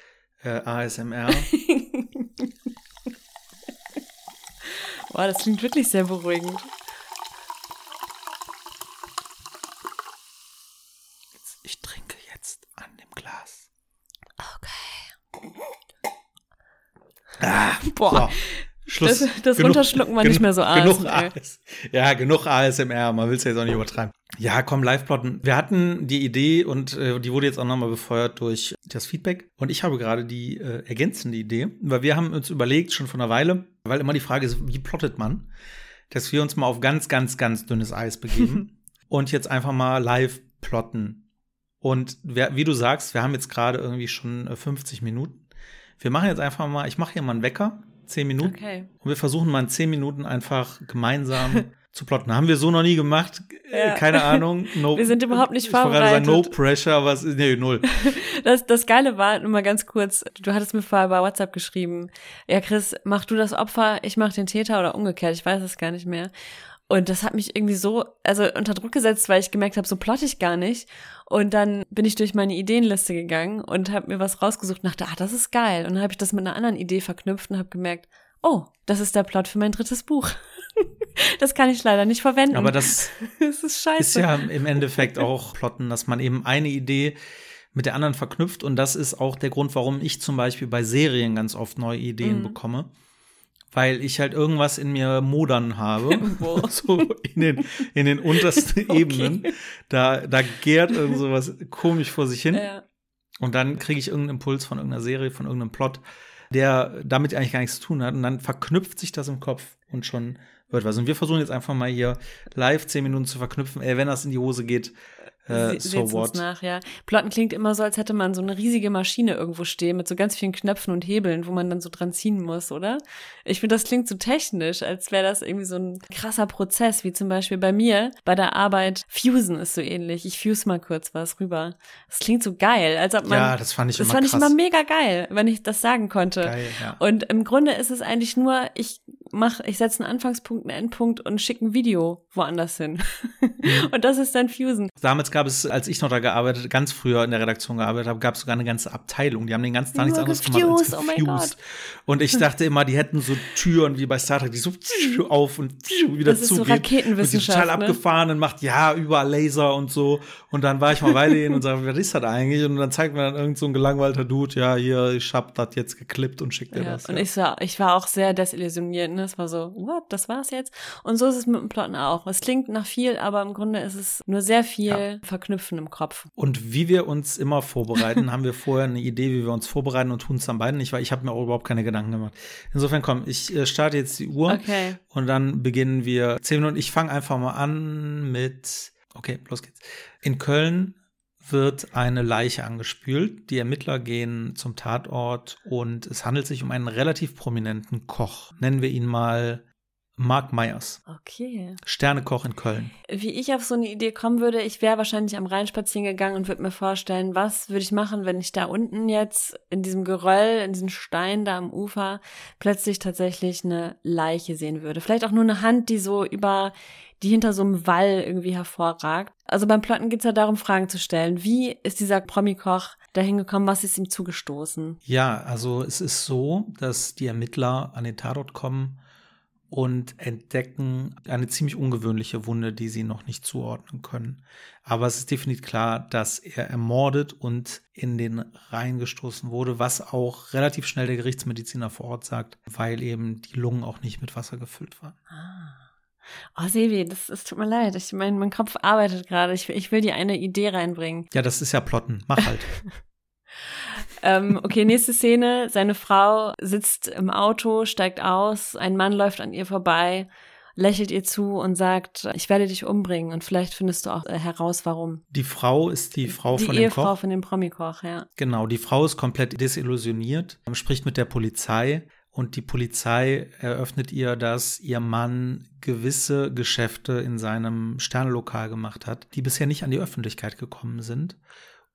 äh, ASMR. Boah, das klingt wirklich sehr beruhigend. Ich trinke jetzt an dem Glas. Okay. Ah, Boah. So. Schluss. Das, das genug, Runterschlucken war nicht mehr so genug AS, Ja, genug ASMR, man will es ja jetzt auch nicht übertreiben. Ja, komm, live-plotten. Wir hatten die Idee und äh, die wurde jetzt auch nochmal befeuert durch das Feedback. Und ich habe gerade die äh, ergänzende Idee, weil wir haben uns überlegt, schon vor einer Weile, weil immer die Frage ist, wie plottet man, dass wir uns mal auf ganz, ganz, ganz dünnes Eis begeben und jetzt einfach mal live plotten. Und wer, wie du sagst, wir haben jetzt gerade irgendwie schon 50 äh, Minuten. Wir machen jetzt einfach mal, ich mache hier mal einen Wecker zehn Minuten. Okay. Und wir versuchen mal in zehn Minuten einfach gemeinsam zu plotten. Haben wir so noch nie gemacht. Äh, ja. Keine Ahnung. No, wir sind überhaupt nicht vorbereitet. Ich wollte gerade sagen, no pressure, es ist, nee, null. Das, das Geile war, nur mal ganz kurz, du hattest mir vorher bei WhatsApp geschrieben, ja Chris, mach du das Opfer, ich mach den Täter oder umgekehrt, ich weiß es gar nicht mehr. Und das hat mich irgendwie so, also unter Druck gesetzt, weil ich gemerkt habe, so plotte ich gar nicht. Und dann bin ich durch meine Ideenliste gegangen und habe mir was rausgesucht und dachte, ah, das ist geil. Und dann habe ich das mit einer anderen Idee verknüpft und habe gemerkt, oh, das ist der Plot für mein drittes Buch. das kann ich leider nicht verwenden. Aber das, das ist, scheiße. ist ja im Endeffekt auch Plotten, dass man eben eine Idee mit der anderen verknüpft. Und das ist auch der Grund, warum ich zum Beispiel bei Serien ganz oft neue Ideen mhm. bekomme weil ich halt irgendwas in mir modern habe. so in den, in den untersten okay. Ebenen. Da, da gärt irgend sowas komisch vor sich hin. Ja. Und dann kriege ich irgendeinen Impuls von irgendeiner Serie, von irgendeinem Plot, der damit eigentlich gar nichts zu tun hat. Und dann verknüpft sich das im Kopf und schon wird was. Und wir versuchen jetzt einfach mal hier live zehn Minuten zu verknüpfen. Ey, wenn das in die Hose geht, äh, so what. nach, ja. Plotten klingt immer so, als hätte man so eine riesige Maschine irgendwo stehen mit so ganz vielen Knöpfen und Hebeln, wo man dann so dran ziehen muss, oder? Ich finde, das klingt so technisch, als wäre das irgendwie so ein krasser Prozess, wie zum Beispiel bei mir bei der Arbeit. Fusen ist so ähnlich. Ich fuse mal kurz was rüber. Das klingt so geil, als ob man. Ja, das fand ich das immer fand krass. ich immer mega geil, wenn ich das sagen konnte. Geil, ja. Und im Grunde ist es eigentlich nur, ich mach, ich setze einen Anfangspunkt, einen Endpunkt und schicke ein Video woanders hin. Mhm. und das ist dann Fusen. Damals gab es, als ich noch da gearbeitet, ganz früher in der Redaktion gearbeitet habe, gab es sogar eine ganze Abteilung. Die haben den ganzen Tag nichts anderes gemacht als gefused, oh gefused. Und ich dachte immer, die hätten so Türen wie bei Star Trek, die so auf und wieder Das ist so zugehen. Raketenwissenschaft, Und die total ne? abgefahren und macht, ja, überall Laser und so. Und dann war ich mal bei denen und sage, was ist das eigentlich? Und dann zeigt mir dann irgend so ein gelangweilter Dude, ja, hier, ich hab das jetzt geklippt und schickt dir Ja, das. und ja. ich war, ich war auch sehr desillusioniert. Ne? Es war so, what, das war's jetzt? Und so ist es mit dem Plotten auch. Es klingt nach viel, aber im Grunde ist es nur sehr viel Ja. Verknüpfen im Kopf. Und wie wir uns immer vorbereiten, haben wir vorher eine Idee, wie wir uns vorbereiten und tun es dann beide nicht, weil ich habe mir auch überhaupt keine Gedanken gemacht. Insofern komm, ich äh, starte jetzt die Uhr Okay. und dann beginnen wir zehn Minuten. Ich fange einfach mal an mit, okay, los geht's. In Köln wird eine Leiche angespült. Die Ermittler gehen zum Tatort und es handelt sich um einen relativ prominenten Koch. Nennen wir ihn mal Mark Myers. Okay. Sternekoch in Köln. Wie ich auf so eine Idee kommen würde, ich wäre wahrscheinlich am Rhein spazieren gegangen und würde mir vorstellen, was würde ich machen, wenn ich da unten jetzt in diesem Geröll, in diesem Stein da am Ufer plötzlich tatsächlich eine Leiche sehen würde. Vielleicht auch nur eine Hand, die so über, die hinter so einem Wall irgendwie hervorragt. Also beim Plotten geht es ja darum, Fragen zu stellen. Wie ist dieser Promikoch dahin gekommen? Was ist ihm zugestoßen? Ja, also es ist so, dass die Ermittler an den Tatort kommen und entdecken eine ziemlich ungewöhnliche Wunde, die sie noch nicht zuordnen können. Aber es ist definitiv klar, dass er ermordet und in den Rhein gestoßen wurde, was auch relativ schnell der Gerichtsmediziner vor Ort sagt, weil eben die Lungen auch nicht mit Wasser gefüllt waren. Oh, Sevi, das, es tut mir leid. Ich mein, mein Kopf arbeitet gerade. Ich, ich will dir eine Idee reinbringen. Ja, das ist ja Plotten. Mach halt. Ähm, okay, nächste Szene. Seine Frau sitzt im Auto, steigt aus. Ein Mann läuft an ihr vorbei, lächelt ihr zu und sagt, ich werde dich umbringen. Und vielleicht findest du auch äh, heraus, warum. Die Frau ist die Frau Die von dem Ehefrau Koch. von dem Promikoch, ja. Genau, die Frau ist komplett desillusioniert, spricht mit der Polizei und die Polizei eröffnet ihr, dass ihr Mann gewisse Geschäfte in seinem Sternelokal gemacht hat, die bisher nicht an die Öffentlichkeit gekommen sind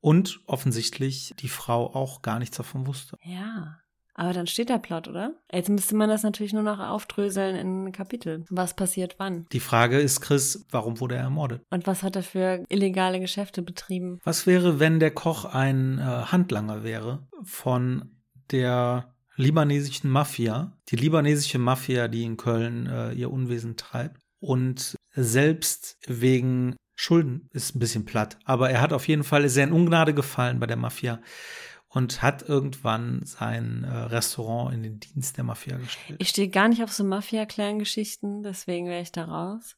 und offensichtlich die Frau auch gar nichts davon wusste. Ja. Aber dann steht der Plot, oder? Jetzt müsste man das natürlich nur noch aufdröseln in Kapitel. Was passiert wann? Die Frage ist, Chris, warum wurde er ermordet? Und was hat er für illegale Geschäfte betrieben? Was wäre, wenn der Koch ein äh, Handlanger wäre von der libanesischen Mafia, die libanesische Mafia, die in Köln äh, ihr Unwesen treibt und selbst wegen Schulden ist ein bisschen platt, aber er hat auf jeden Fall sehr in Ungnade gefallen bei der Mafia und hat irgendwann sein äh, Restaurant in den Dienst der Mafia gestellt. Ich stehe gar nicht auf so Mafia-Clan-Geschichten, deswegen wäre ich da raus.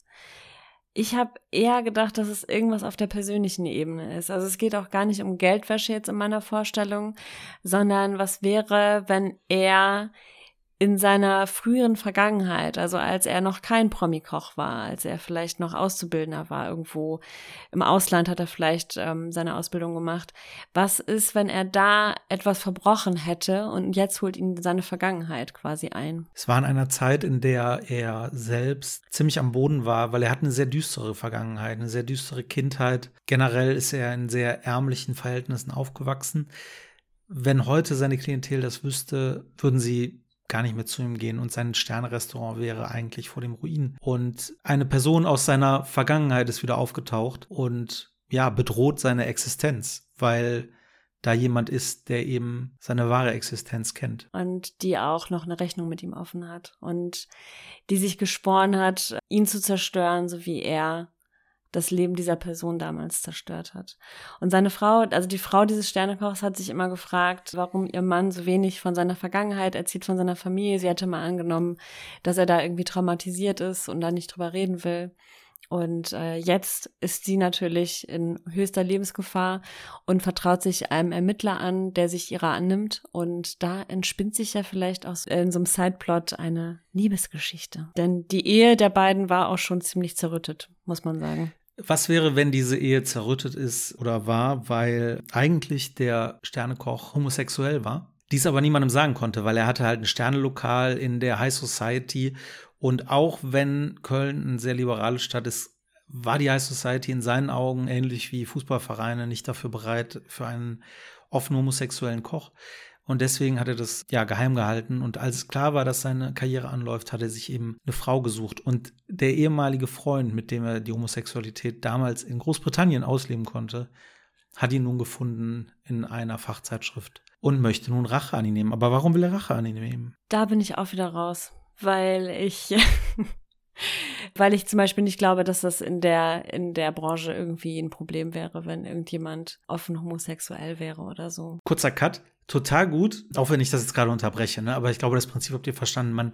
Ich habe eher gedacht, dass es irgendwas auf der persönlichen Ebene ist. Also es geht auch gar nicht um Geldwäsche jetzt in meiner Vorstellung, sondern was wäre, wenn er in seiner früheren Vergangenheit, also als er noch kein Promikoch war, als er vielleicht noch Auszubildender war, irgendwo im Ausland hat er vielleicht ähm, seine Ausbildung gemacht. Was ist, wenn er da etwas verbrochen hätte und jetzt holt ihn seine Vergangenheit quasi ein? Es war in einer Zeit, in der er selbst ziemlich am Boden war, weil er hat eine sehr düstere Vergangenheit, eine sehr düstere Kindheit. Generell ist er in sehr ärmlichen Verhältnissen aufgewachsen. Wenn heute seine Klientel das wüsste, würden sie gar nicht mehr zu ihm gehen und sein Sternrestaurant wäre eigentlich vor dem Ruin. Und eine Person aus seiner Vergangenheit ist wieder aufgetaucht und ja, bedroht seine Existenz, weil da jemand ist, der eben seine wahre Existenz kennt. Und die auch noch eine Rechnung mit ihm offen hat und die sich geschworen hat, ihn zu zerstören, so wie er das Leben dieser Person damals zerstört hat. Und seine Frau, also die Frau dieses Sternekochs hat sich immer gefragt, warum ihr Mann so wenig von seiner Vergangenheit erzählt, von seiner Familie. Sie hatte mal angenommen, dass er da irgendwie traumatisiert ist und da nicht drüber reden will. Und äh, jetzt ist sie natürlich in höchster Lebensgefahr und vertraut sich einem Ermittler an, der sich ihrer annimmt. Und da entspinnt sich ja vielleicht aus in so einem Sideplot eine Liebesgeschichte. Denn die Ehe der beiden war auch schon ziemlich zerrüttet, muss man sagen. Was wäre, wenn diese Ehe zerrüttet ist oder war, weil eigentlich der Sternekoch homosexuell war? Dies aber niemandem sagen konnte, weil er hatte halt ein Sternelokal in der High Society und auch wenn Köln eine sehr liberale Stadt ist, war die High Society in seinen Augen ähnlich wie Fußballvereine nicht dafür bereit für einen offen homosexuellen Koch. Und deswegen hat er das ja geheim gehalten. Und als es klar war, dass seine Karriere anläuft, hat er sich eben eine Frau gesucht. Und der ehemalige Freund, mit dem er die Homosexualität damals in Großbritannien ausleben konnte, hat ihn nun gefunden in einer Fachzeitschrift und möchte nun Rache an ihn nehmen. Aber warum will er Rache an ihn nehmen? Da bin ich auch wieder raus, weil ich weil ich zum Beispiel nicht glaube, dass das in der, in der Branche irgendwie ein Problem wäre, wenn irgendjemand offen homosexuell wäre oder so. Kurzer Cut. Total gut, auch wenn ich das jetzt gerade unterbreche, ne? aber ich glaube, das Prinzip habt ihr verstanden. Man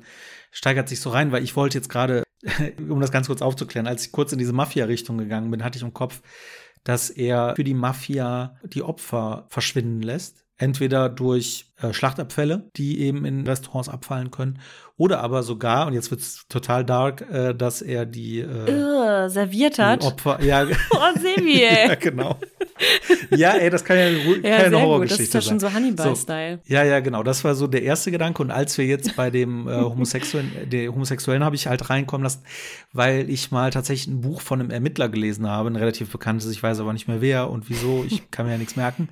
steigert sich so rein, weil ich wollte jetzt gerade, um das ganz kurz aufzuklären, als ich kurz in diese Mafia-Richtung gegangen bin, hatte ich im Kopf, dass er für die Mafia die Opfer verschwinden lässt. Entweder durch äh, Schlachtabfälle, die eben in Restaurants abfallen können, oder aber sogar, und jetzt wird es total dark, äh, dass er die äh, Ugh, serviert hat. Opfer, ja, oh, Sebi, ey. ja, genau. Ja, ey, das kann ja, kann ja eine Horrorgeschichte sein. Das ist ja schon so Hannibal-Style. So, ja, ja, genau. Das war so der erste Gedanke. Und als wir jetzt bei dem äh, Homosexuellen, der Homosexuellen habe ich halt reinkommen lassen, weil ich mal tatsächlich ein Buch von einem Ermittler gelesen habe, ein relativ bekanntes, ich weiß aber nicht mehr wer und wieso, ich kann mir ja nichts merken.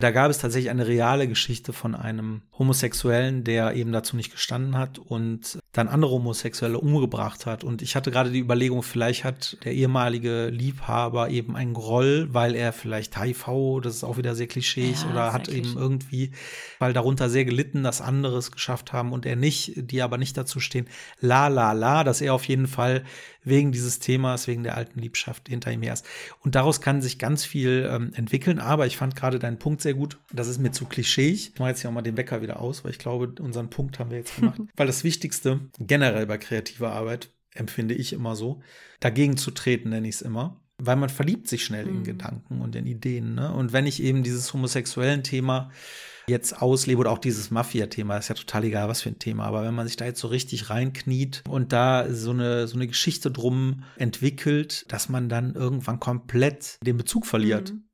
Da gab es tatsächlich eine reale Geschichte von einem Homosexuellen, der eben dazu nicht gestanden hat und dann andere Homosexuelle umgebracht hat. Und ich hatte gerade die Überlegung, vielleicht hat der ehemalige Liebhaber eben einen Groll, weil er vielleicht HIV, das ist auch wieder sehr klischeeig, ja, oder hat eben irgendwie, weil darunter sehr gelitten, dass andere es geschafft haben und er nicht, die aber nicht dazu stehen, la la la, dass er auf jeden Fall wegen dieses Themas, wegen der alten Liebschaft hinter ihm her ist. Und daraus kann sich ganz viel ähm, entwickeln, aber ich fand gerade deinen Punkt sehr gut. Das ist mir zu klischeeig. Ich mache jetzt hier mal den Wecker wieder aus, weil ich glaube, unseren Punkt haben wir jetzt gemacht. weil das Wichtigste generell bei kreativer Arbeit empfinde ich immer so, dagegen zu treten, nenne ich es immer. Weil man verliebt sich schnell in mhm. Gedanken und in Ideen. Ne? Und wenn ich eben dieses homosexuellen Thema jetzt auslebe oder auch dieses Mafia-Thema, ist ja total egal, was für ein Thema, aber wenn man sich da jetzt so richtig reinkniet und da so eine, so eine Geschichte drum entwickelt, dass man dann irgendwann komplett den Bezug verliert. Mhm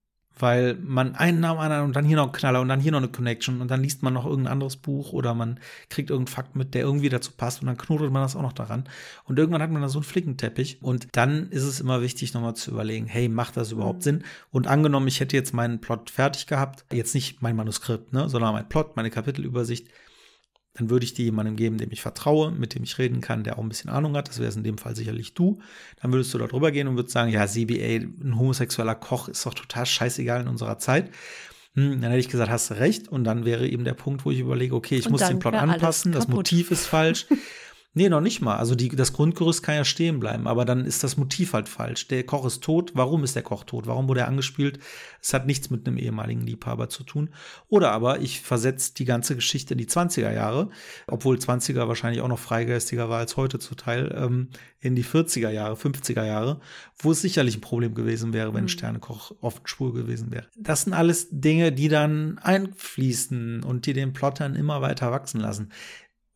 weil man einen Namen an und dann hier noch einen Knaller und dann hier noch eine Connection und dann liest man noch irgendein anderes Buch oder man kriegt irgendeinen Fakt mit, der irgendwie dazu passt und dann knotet man das auch noch daran. Und irgendwann hat man da so einen Flickenteppich und dann ist es immer wichtig, nochmal zu überlegen, hey, macht das überhaupt mhm. Sinn? Und angenommen, ich hätte jetzt meinen Plot fertig gehabt, jetzt nicht mein Manuskript, ne, sondern mein Plot, meine Kapitelübersicht, dann würde ich die jemandem geben, dem ich vertraue, mit dem ich reden kann, der auch ein bisschen Ahnung hat. Das wäre es in dem Fall sicherlich du. Dann würdest du da drüber gehen und würdest sagen, ja, CBA, ein homosexueller Koch ist doch total scheißegal in unserer Zeit. Hm, dann hätte ich gesagt, hast du recht. Und dann wäre eben der Punkt, wo ich überlege, okay, ich und muss den Plot anpassen, das Motiv ist falsch. Nee, noch nicht mal. Also die, das Grundgerüst kann ja stehen bleiben, aber dann ist das Motiv halt falsch. Der Koch ist tot. Warum ist der Koch tot? Warum wurde er angespielt? Es hat nichts mit einem ehemaligen Liebhaber zu tun. Oder aber ich versetze die ganze Geschichte in die 20er Jahre, obwohl 20er wahrscheinlich auch noch freigeistiger war als heute zuteil, ähm, in die 40er Jahre, 50er Jahre, wo es sicherlich ein Problem gewesen wäre, wenn mhm. Sternekoch oft schwul gewesen wäre. Das sind alles Dinge, die dann einfließen und die den Plottern immer weiter wachsen lassen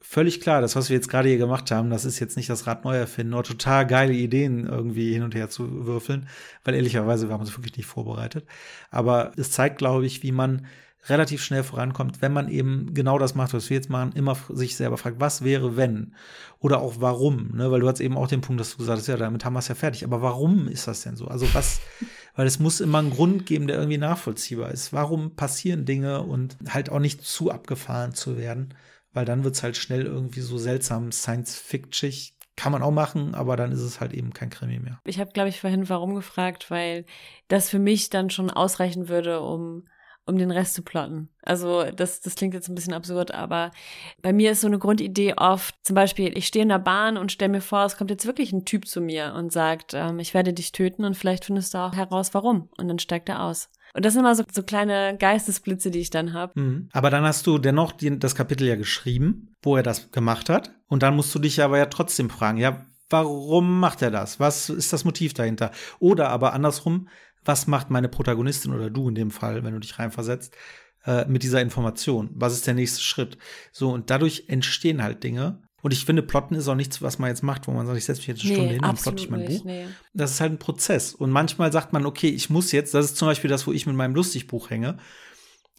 völlig klar, das, was wir jetzt gerade hier gemacht haben, das ist jetzt nicht das Rad neu erfinden, nur total geile Ideen irgendwie hin und her zu würfeln, weil ehrlicherweise wir haben uns wirklich nicht vorbereitet. Aber es zeigt, glaube ich, wie man relativ schnell vorankommt, wenn man eben genau das macht, was wir jetzt machen, immer sich selber fragt, was wäre, wenn? Oder auch warum, ne? Weil du hast eben auch den Punkt, dass du gesagt hast, ja, damit haben wir es ja fertig. Aber warum ist das denn so? Also was, weil es muss immer einen Grund geben, der irgendwie nachvollziehbar ist. Warum passieren Dinge und halt auch nicht zu abgefahren zu werden? Weil dann wird es halt schnell irgendwie so seltsam Science-Fiction. Kann man auch machen, aber dann ist es halt eben kein Krimi mehr. Ich habe, glaube ich, vorhin warum gefragt, weil das für mich dann schon ausreichen würde, um um den Rest zu plotten. Also das, das klingt jetzt ein bisschen absurd, aber bei mir ist so eine Grundidee oft, zum Beispiel, ich stehe in der Bahn und stelle mir vor, es kommt jetzt wirklich ein Typ zu mir und sagt, ähm, ich werde dich töten und vielleicht findest du auch heraus, warum. Und dann steigt er aus. Und das sind immer so, so kleine Geistesblitze, die ich dann habe. Mhm. Aber dann hast du dennoch die, das Kapitel ja geschrieben, wo er das gemacht hat. Und dann musst du dich aber ja trotzdem fragen, ja, warum macht er das? Was ist das Motiv dahinter? Oder aber andersrum, was macht meine Protagonistin oder du in dem Fall, wenn du dich reinversetzt, äh, mit dieser Information? Was ist der nächste Schritt? So, und dadurch entstehen halt Dinge. Und ich finde, Plotten ist auch nichts, was man jetzt macht, wo man sagt, ich setze mich jetzt eine Nee, Stunde hin, absolut plotte ich mein nicht, Buch. nee. Das ist halt ein Prozess. Und manchmal sagt man, okay, ich muss jetzt, das ist zum Beispiel das, wo ich mit meinem Lustigbuch hänge.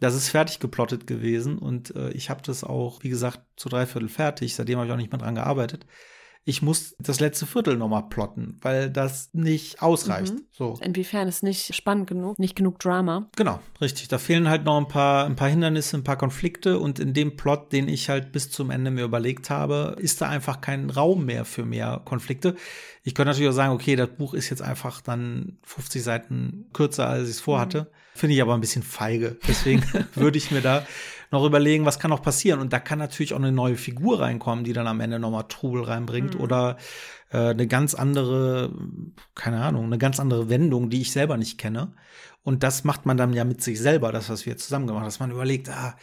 Das ist fertig geplottet gewesen und äh, ich habe das auch, wie gesagt, zu drei Viertel fertig. Seitdem habe ich auch nicht mehr dran gearbeitet. Ich muss das letzte Viertel nochmal plotten, weil das nicht ausreicht. Mhm. So. Inwiefern ist nicht spannend genug, nicht genug Drama. Genau, richtig. Da fehlen halt noch ein paar, ein paar Hindernisse, ein paar Konflikte und in dem Plot, den ich halt bis zum Ende mir überlegt habe, ist da einfach kein Raum mehr für mehr Konflikte. Ich könnte natürlich auch sagen, okay, das Buch ist jetzt einfach dann 50 Seiten kürzer, als ich es vorhatte. Finde ich aber ein bisschen feige. Deswegen würde ich mir da noch überlegen, was kann noch passieren. Und da kann natürlich auch eine neue Figur reinkommen, die dann am Ende nochmal Trubel reinbringt oder äh, eine ganz andere, keine Ahnung, eine ganz andere Wendung, die ich selber nicht kenne. Und das macht man dann ja mit sich selber, das, was wir zusammen gemacht haben, dass man überlegt, ah,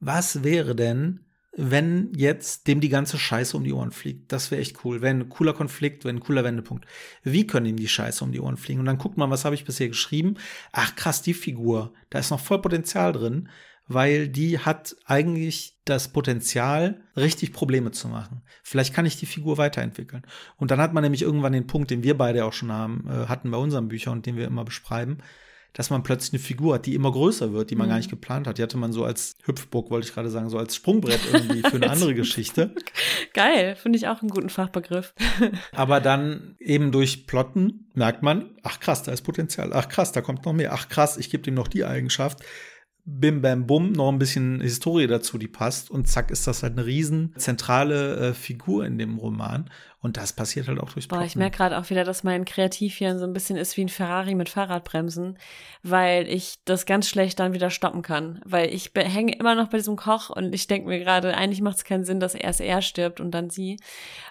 was wäre denn, wenn jetzt dem die ganze Scheiße um die Ohren fliegt? Das wäre echt cool. Wäre ein cooler Konflikt, wäre ein cooler Wendepunkt. Wie können ihm die Scheiße um die Ohren fliegen? Und dann guckt man, was habe ich bisher geschrieben? Ach krass, die Figur, da ist noch voll Potenzial drin, weil die hat eigentlich das Potenzial, richtig Probleme zu machen. Vielleicht kann ich die Figur weiterentwickeln. Und dann hat man nämlich irgendwann den Punkt, den wir beide auch schon haben, äh, hatten bei unseren Büchern und den wir immer beschreiben, dass man plötzlich eine Figur hat, die immer größer wird, die man gar nicht geplant hat. Die hatte man so als Hüpfburg, wollte ich gerade sagen, so als Sprungbrett irgendwie für eine andere Geschichte. Geil, finde ich auch einen guten Fachbegriff. Aber dann eben durch Plotten merkt man, ach krass, da ist Potenzial. Ach krass, da kommt noch mehr. Ach krass, ich gebe dem noch die Eigenschaft. Bim, bam, bum, noch ein bisschen Historie dazu, die passt. Und zack, ist das halt eine riesen zentrale äh, Figur in dem Roman. Und das passiert halt auch durch Boah, Plotten. ich merke gerade auch wieder, dass mein Kreativhirn so ein bisschen ist wie ein Ferrari mit Fahrradbremsen, weil ich das ganz schlecht dann wieder stoppen kann. Weil ich hänge immer noch bei diesem Koch und ich denke mir gerade, eigentlich macht es keinen Sinn, dass erst er stirbt und dann sie.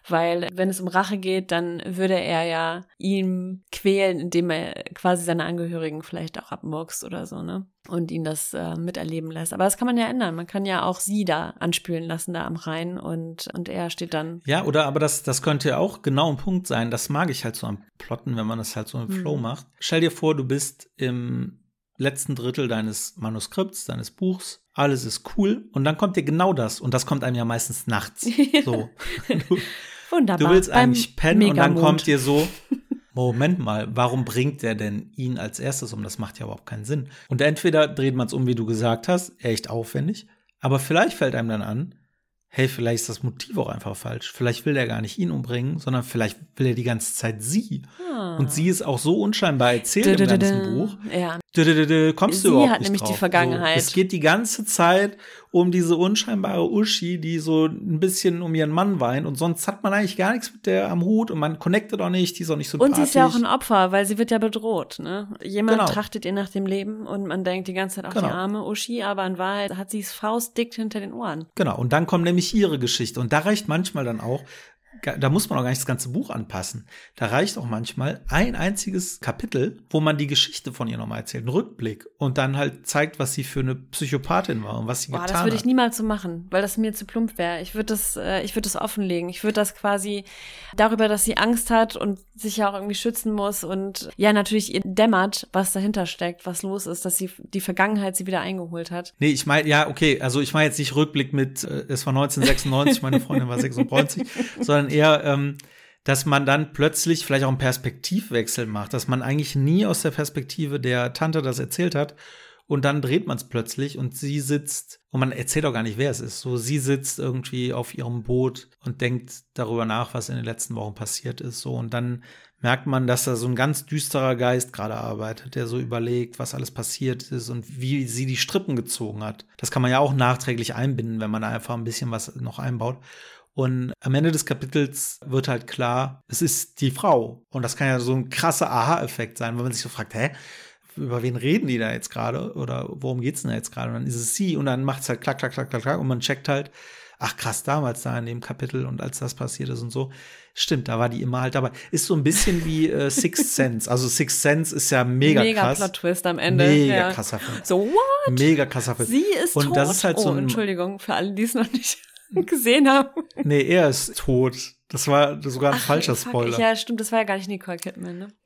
Weil wenn es um Rache geht, dann würde er ja ihn quälen, indem er quasi seine Angehörigen vielleicht auch abmurkst oder so, ne? Und ihn das äh, miterleben lässt. Aber das kann man ja ändern. Man kann ja auch sie da anspülen lassen, da am Rhein und, und er steht dann Ja, oder aber das, das könnte ja auch genau ein Punkt sein. Das mag ich halt so am Plotten, wenn man das halt so im Flow Mhm. macht. Stell dir vor, du bist im letzten Drittel deines Manuskripts, deines Buchs. Alles ist cool. Und dann kommt dir genau das. Und das kommt einem ja meistens nachts. So. Du, Wunderbar. du willst eigentlich pennen und dann Megamond. kommt dir so, Moment mal, warum bringt der denn ihn als erstes um? Das macht ja überhaupt keinen Sinn. Und entweder dreht man es um, wie du gesagt hast, echt aufwendig, aber vielleicht fällt einem dann an, hey, vielleicht ist das Motiv auch einfach falsch. Vielleicht will der gar nicht ihn umbringen, sondern vielleicht will er die ganze Zeit sie. Ah. Und sie ist auch so unscheinbar erzählt im ganzen Buch. Ja, Kommst Sie du überhaupt hat nicht nämlich die drauf. Vergangenheit. So, es geht die ganze Zeit um diese unscheinbare Uschi, die so ein bisschen um ihren Mann weint und sonst hat man eigentlich gar nichts mit der am Hut und man connectet auch nicht, die ist auch nicht sympathisch. Und sie ist ja auch ein Opfer, weil sie wird ja bedroht. Ne? Jemand Genau. trachtet ihr nach dem Leben und man denkt die ganze Zeit auf Genau. die arme Uschi, aber in Wahrheit hat sie es faustdick hinter den Ohren. Genau, und dann kommt nämlich ihre Geschichte. Und da reicht manchmal dann auch, da muss man auch gar nicht das ganze Buch anpassen. Da reicht auch manchmal ein einziges Kapitel, wo man die Geschichte von ihr nochmal erzählt, einen Rückblick und dann halt zeigt, was sie für eine Psychopathin war und was sie Boah, getan das würde ich hat. niemals so machen, weil das mir zu plump wäre. Ich würde das, äh, ich würde das offenlegen. Ich würde das quasi darüber, dass sie Angst hat und sich ja auch irgendwie schützen muss und ja natürlich ihr dämmert, was dahinter steckt, was los ist, dass sie die Vergangenheit sie wieder eingeholt hat. Nee, ich meine, ja, okay, also ich meine jetzt nicht Rückblick mit, äh, es war 1996, meine Freundin war 96, sondern eher, ähm, dass man dann plötzlich vielleicht auch einen Perspektivwechsel macht, dass man eigentlich nie aus der Perspektive der Tante das erzählt hat und dann dreht man es plötzlich und sie sitzt, und man erzählt auch gar nicht, wer es ist, so sie sitzt irgendwie auf ihrem Boot und denkt darüber nach, was in den letzten Wochen passiert ist, so und dann merkt man, dass da so ein ganz düsterer Geist gerade arbeitet, der so überlegt, was alles passiert ist und wie sie die Strippen gezogen hat. Das kann man ja auch nachträglich einbinden, wenn man da einfach ein bisschen was noch einbaut. Und am Ende des Kapitels wird halt klar, es ist die Frau. Und das kann ja so ein krasser Aha-Effekt sein, weil man sich so fragt, hä? Über wen reden die da jetzt gerade? Oder worum geht's denn da jetzt gerade? Und dann ist es sie und dann macht's halt klack, klack, klack, klack, klack und man checkt halt, ach krass, damals da in dem Kapitel und als das passiert ist und so. Stimmt, da war die immer halt dabei. Ist so ein bisschen wie äh, Sixth Sense. Also Sixth Sense ist ja mega, Mega krass. Plot-Twist am Ende. Mega ja. krasser Film. So, what? Mega krasser Film. Sie ist und tot. das ist halt oh, so ein, Entschuldigung für alle, die es noch nicht. gesehen haben. Nee, er ist tot. Das war sogar ein Ach, falscher Spoiler. Ja, stimmt, das war ja gar nicht Nicole Kidman, ne?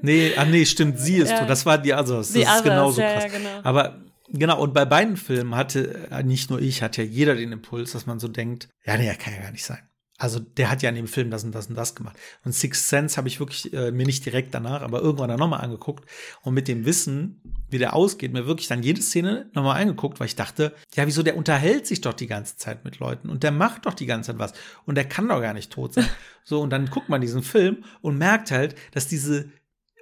Nee, ah nee, stimmt, sie ist ja. tot. Das war die Others. Das die ist Others, genauso ja, krass. Ja, genau. Aber genau, und bei beiden Filmen hatte, äh, nicht nur ich, hat ja jeder den Impuls, dass man so denkt, ja, nee, er kann ja gar nicht sein. Also der hat ja in dem Film das und das und das gemacht. Und Sixth Sense habe ich wirklich äh, mir nicht direkt danach, aber irgendwann dann nochmal angeguckt und mit dem Wissen, wie der ausgeht, mir wirklich dann jede Szene nochmal angeguckt, weil ich dachte, ja, wieso, der unterhält sich doch die ganze Zeit mit Leuten und der macht doch die ganze Zeit was und der kann doch gar nicht tot sein. so, und dann guckt man diesen Film und merkt halt, dass diese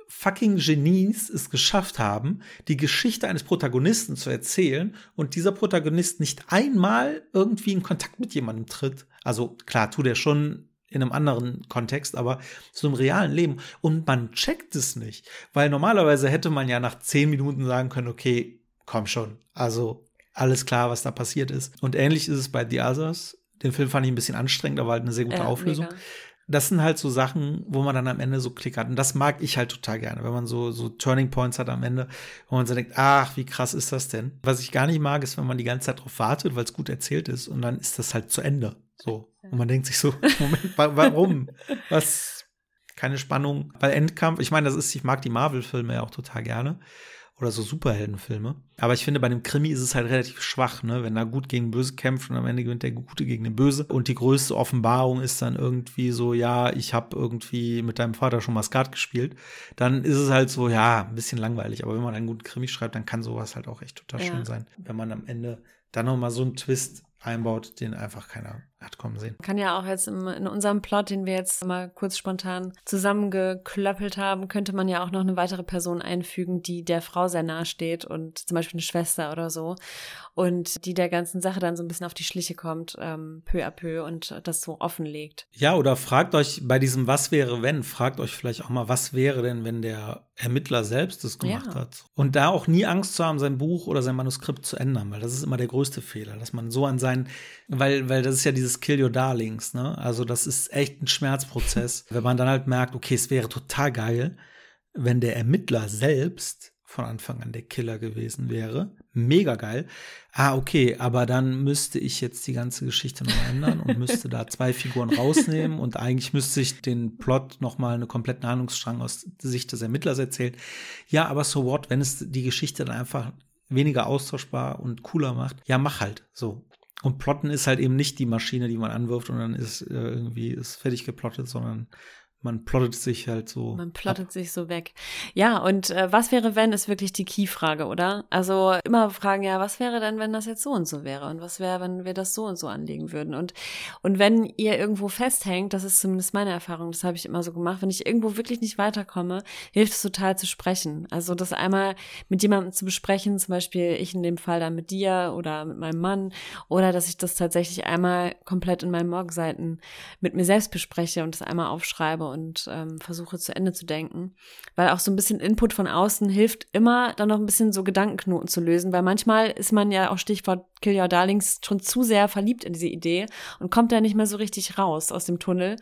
fucking Genies es geschafft haben, die Geschichte eines Protagonisten zu erzählen und dieser Protagonist nicht einmal irgendwie in Kontakt mit jemandem tritt. Also klar, tut er schon in einem anderen Kontext, aber zu einem realen Leben. Und man checkt es nicht, weil normalerweise hätte man ja nach zehn Minuten sagen können, okay, komm schon, also alles klar, was da passiert ist. Und ähnlich ist es bei The Others. Den Film fand ich ein bisschen anstrengend, aber halt eine sehr gute ja, Auflösung. Mega das sind halt so Sachen, wo man dann am Ende so Klick hat. Und das mag ich halt total gerne, wenn man so, so Turning Points hat am Ende, wo man so denkt, ach, wie krass ist das denn? Was ich gar nicht mag, ist, wenn man die ganze Zeit drauf wartet, weil es gut erzählt ist und dann ist das halt zu Ende. So. Und man denkt sich so, Moment, warum? Was? Keine Spannung. Weil Endkampf, ich meine, das ist, ich mag die Marvel-Filme ja auch total gerne oder so Superheldenfilme. Aber ich finde, bei dem Krimi ist es halt relativ schwach, ne? wenn da gut gegen böse kämpft und am Ende gewinnt der Gute gegen den Böse. Und die größte Offenbarung ist dann irgendwie so, ja, ich habe irgendwie mit deinem Vater schon mal Skat gespielt. Dann ist es halt so, ja, ein bisschen langweilig. Aber wenn man einen guten Krimi schreibt, dann kann sowas halt auch echt total ja. schön sein. Wenn man am Ende dann noch mal so einen Twist einbaut, den einfach keiner hat kommen sehen. Kann ja auch jetzt im, in unserem Plot, den wir jetzt mal kurz spontan zusammengeklöppelt haben, könnte man ja auch noch eine weitere Person einfügen, die der Frau sehr nahe steht und zum Beispiel eine Schwester oder so und die der ganzen Sache dann so ein bisschen auf die Schliche kommt, ähm, peu à peu und das so offenlegt. Ja, oder fragt euch bei diesem Was wäre wenn, fragt euch vielleicht auch mal, was wäre denn, wenn der Ermittler selbst das gemacht ja. hat. Und da auch nie Angst zu haben, sein Buch oder sein Manuskript zu ändern, weil das ist immer der größte Fehler, dass man so an seinen, weil, weil das ist ja dieses Kill Your Darlings, ne? Also das ist echt ein Schmerzprozess, wenn man dann halt merkt, okay, es wäre total geil, wenn der Ermittler selbst von Anfang an der Killer gewesen wäre. Mega geil. Ah, okay, aber dann müsste ich jetzt die ganze Geschichte noch ändern und müsste da zwei Figuren rausnehmen und eigentlich müsste ich den Plot noch mal eine kompletten Handlungsstrang aus Sicht des Ermittlers erzählen. Ja, aber so what, wenn es die Geschichte dann einfach weniger austauschbar und cooler macht, ja, mach halt so. Und plotten ist halt eben nicht die Maschine, die man anwirft und dann ist äh, irgendwie ist fertig geplottet, sondern man plottet sich halt so. Man plottet ab. sich so weg. Ja, und äh, was wäre, wenn, ist wirklich die Key-Frage, oder? Also immer fragen, ja, was wäre denn, wenn das jetzt so und so wäre? Und was wäre, wenn wir das so und so anlegen würden? Und, und wenn ihr irgendwo festhängt, das ist zumindest meine Erfahrung, das habe ich immer so gemacht, wenn ich irgendwo wirklich nicht weiterkomme, hilft es total zu sprechen. Also das einmal mit jemandem zu besprechen, zum Beispiel ich in dem Fall dann mit dir oder mit meinem Mann, oder dass ich das tatsächlich einmal komplett in meinen Morgenseiten mit mir selbst bespreche und das einmal aufschreibe und ähm, versuche zu Ende zu denken. Weil auch so ein bisschen Input von außen hilft immer, dann noch ein bisschen so Gedankenknoten zu lösen. Weil manchmal ist man ja auch Stichwort Kill Your Darlings schon zu sehr verliebt in diese Idee und kommt da nicht mehr so richtig raus aus dem Tunnel.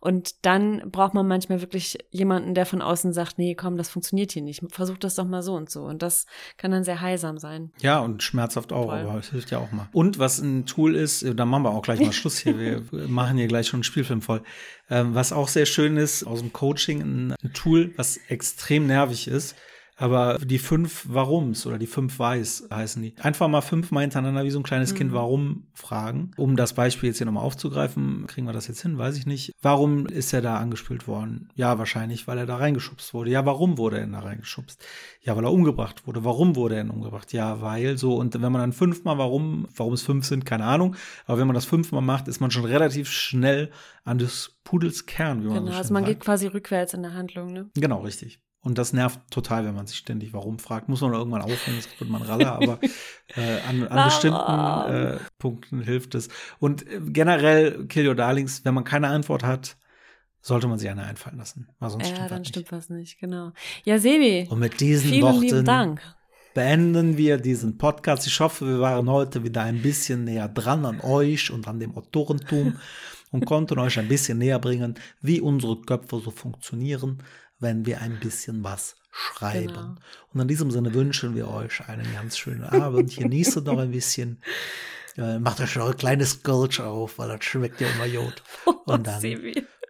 Und dann braucht man manchmal wirklich jemanden, der von außen sagt, nee, komm, das funktioniert hier nicht. Versuch das doch mal so und so. Und das kann dann sehr heilsam sein. Ja, und schmerzhaft auch, Voll. aber es hilft ja auch mal. Und was ein Tool ist, da machen wir auch gleich mal Schluss hier. Wir machen hier gleich schon einen Spielfilm voll. Ähm, was auch sehr schön ist, aus dem Coaching ein, ein Tool, was extrem nervig ist, aber die fünf Warums oder die fünf Weiß heißen die. Einfach mal fünfmal hintereinander wie so ein kleines mhm. Kind Warum fragen. Um das Beispiel jetzt hier nochmal aufzugreifen, kriegen wir das jetzt hin, weiß ich nicht. Warum ist er da angespült worden? Ja, wahrscheinlich, weil er da reingeschubst wurde. Ja, warum wurde er da reingeschubst? Ja, weil er umgebracht wurde. Warum wurde er denn umgebracht? Ja, weil so. Und wenn man dann fünfmal warum, warum es fünf sind, keine Ahnung. Aber wenn man das fünfmal macht, ist man schon relativ schnell an des Pudels Kern, wie man Genau, so also man sagt. geht quasi rückwärts in der Handlung, ne? Genau, richtig. Und das nervt total, wenn man sich ständig warum fragt. Muss man irgendwann aufhören, das wird man raller, aber äh, an, an bestimmten äh, Punkten hilft es. Und äh, generell, Kill Your Darlings, wenn man keine Antwort hat, sollte man sich eine einfallen lassen. Weil sonst ja, stimmt dann stimmt was nicht, genau. Ja, Sebi. Und mit diesen vielen Worten lieben Dank. beenden wir diesen Podcast. Ich hoffe, wir waren heute wieder ein bisschen näher dran an euch und an dem Autorentum und konnten euch ein bisschen näher bringen, wie unsere Köpfe so funktionieren wenn wir ein bisschen was schreiben. Genau. Und in diesem Sinne wünschen wir euch einen ganz schönen Abend. Genießt doch ein bisschen. Äh, macht euch noch ein kleines Gulch auf, weil das schmeckt ja immer Jod. Oh, Und dann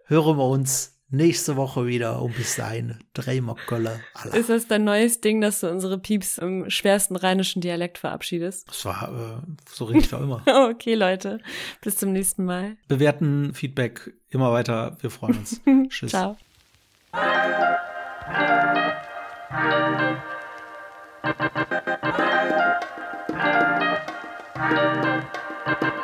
hören wir uns nächste Woche wieder und bis dahin wir Kölle. Ist das dein neues Ding, dass du unsere Pieps im schwersten rheinischen Dialekt verabschiedest? Das war äh, so richtig war immer. Okay, Leute. Bis zum nächsten Mal. Bewerten, Feedback, immer weiter. Wir freuen uns. Tschüss. Ciao. Thank you.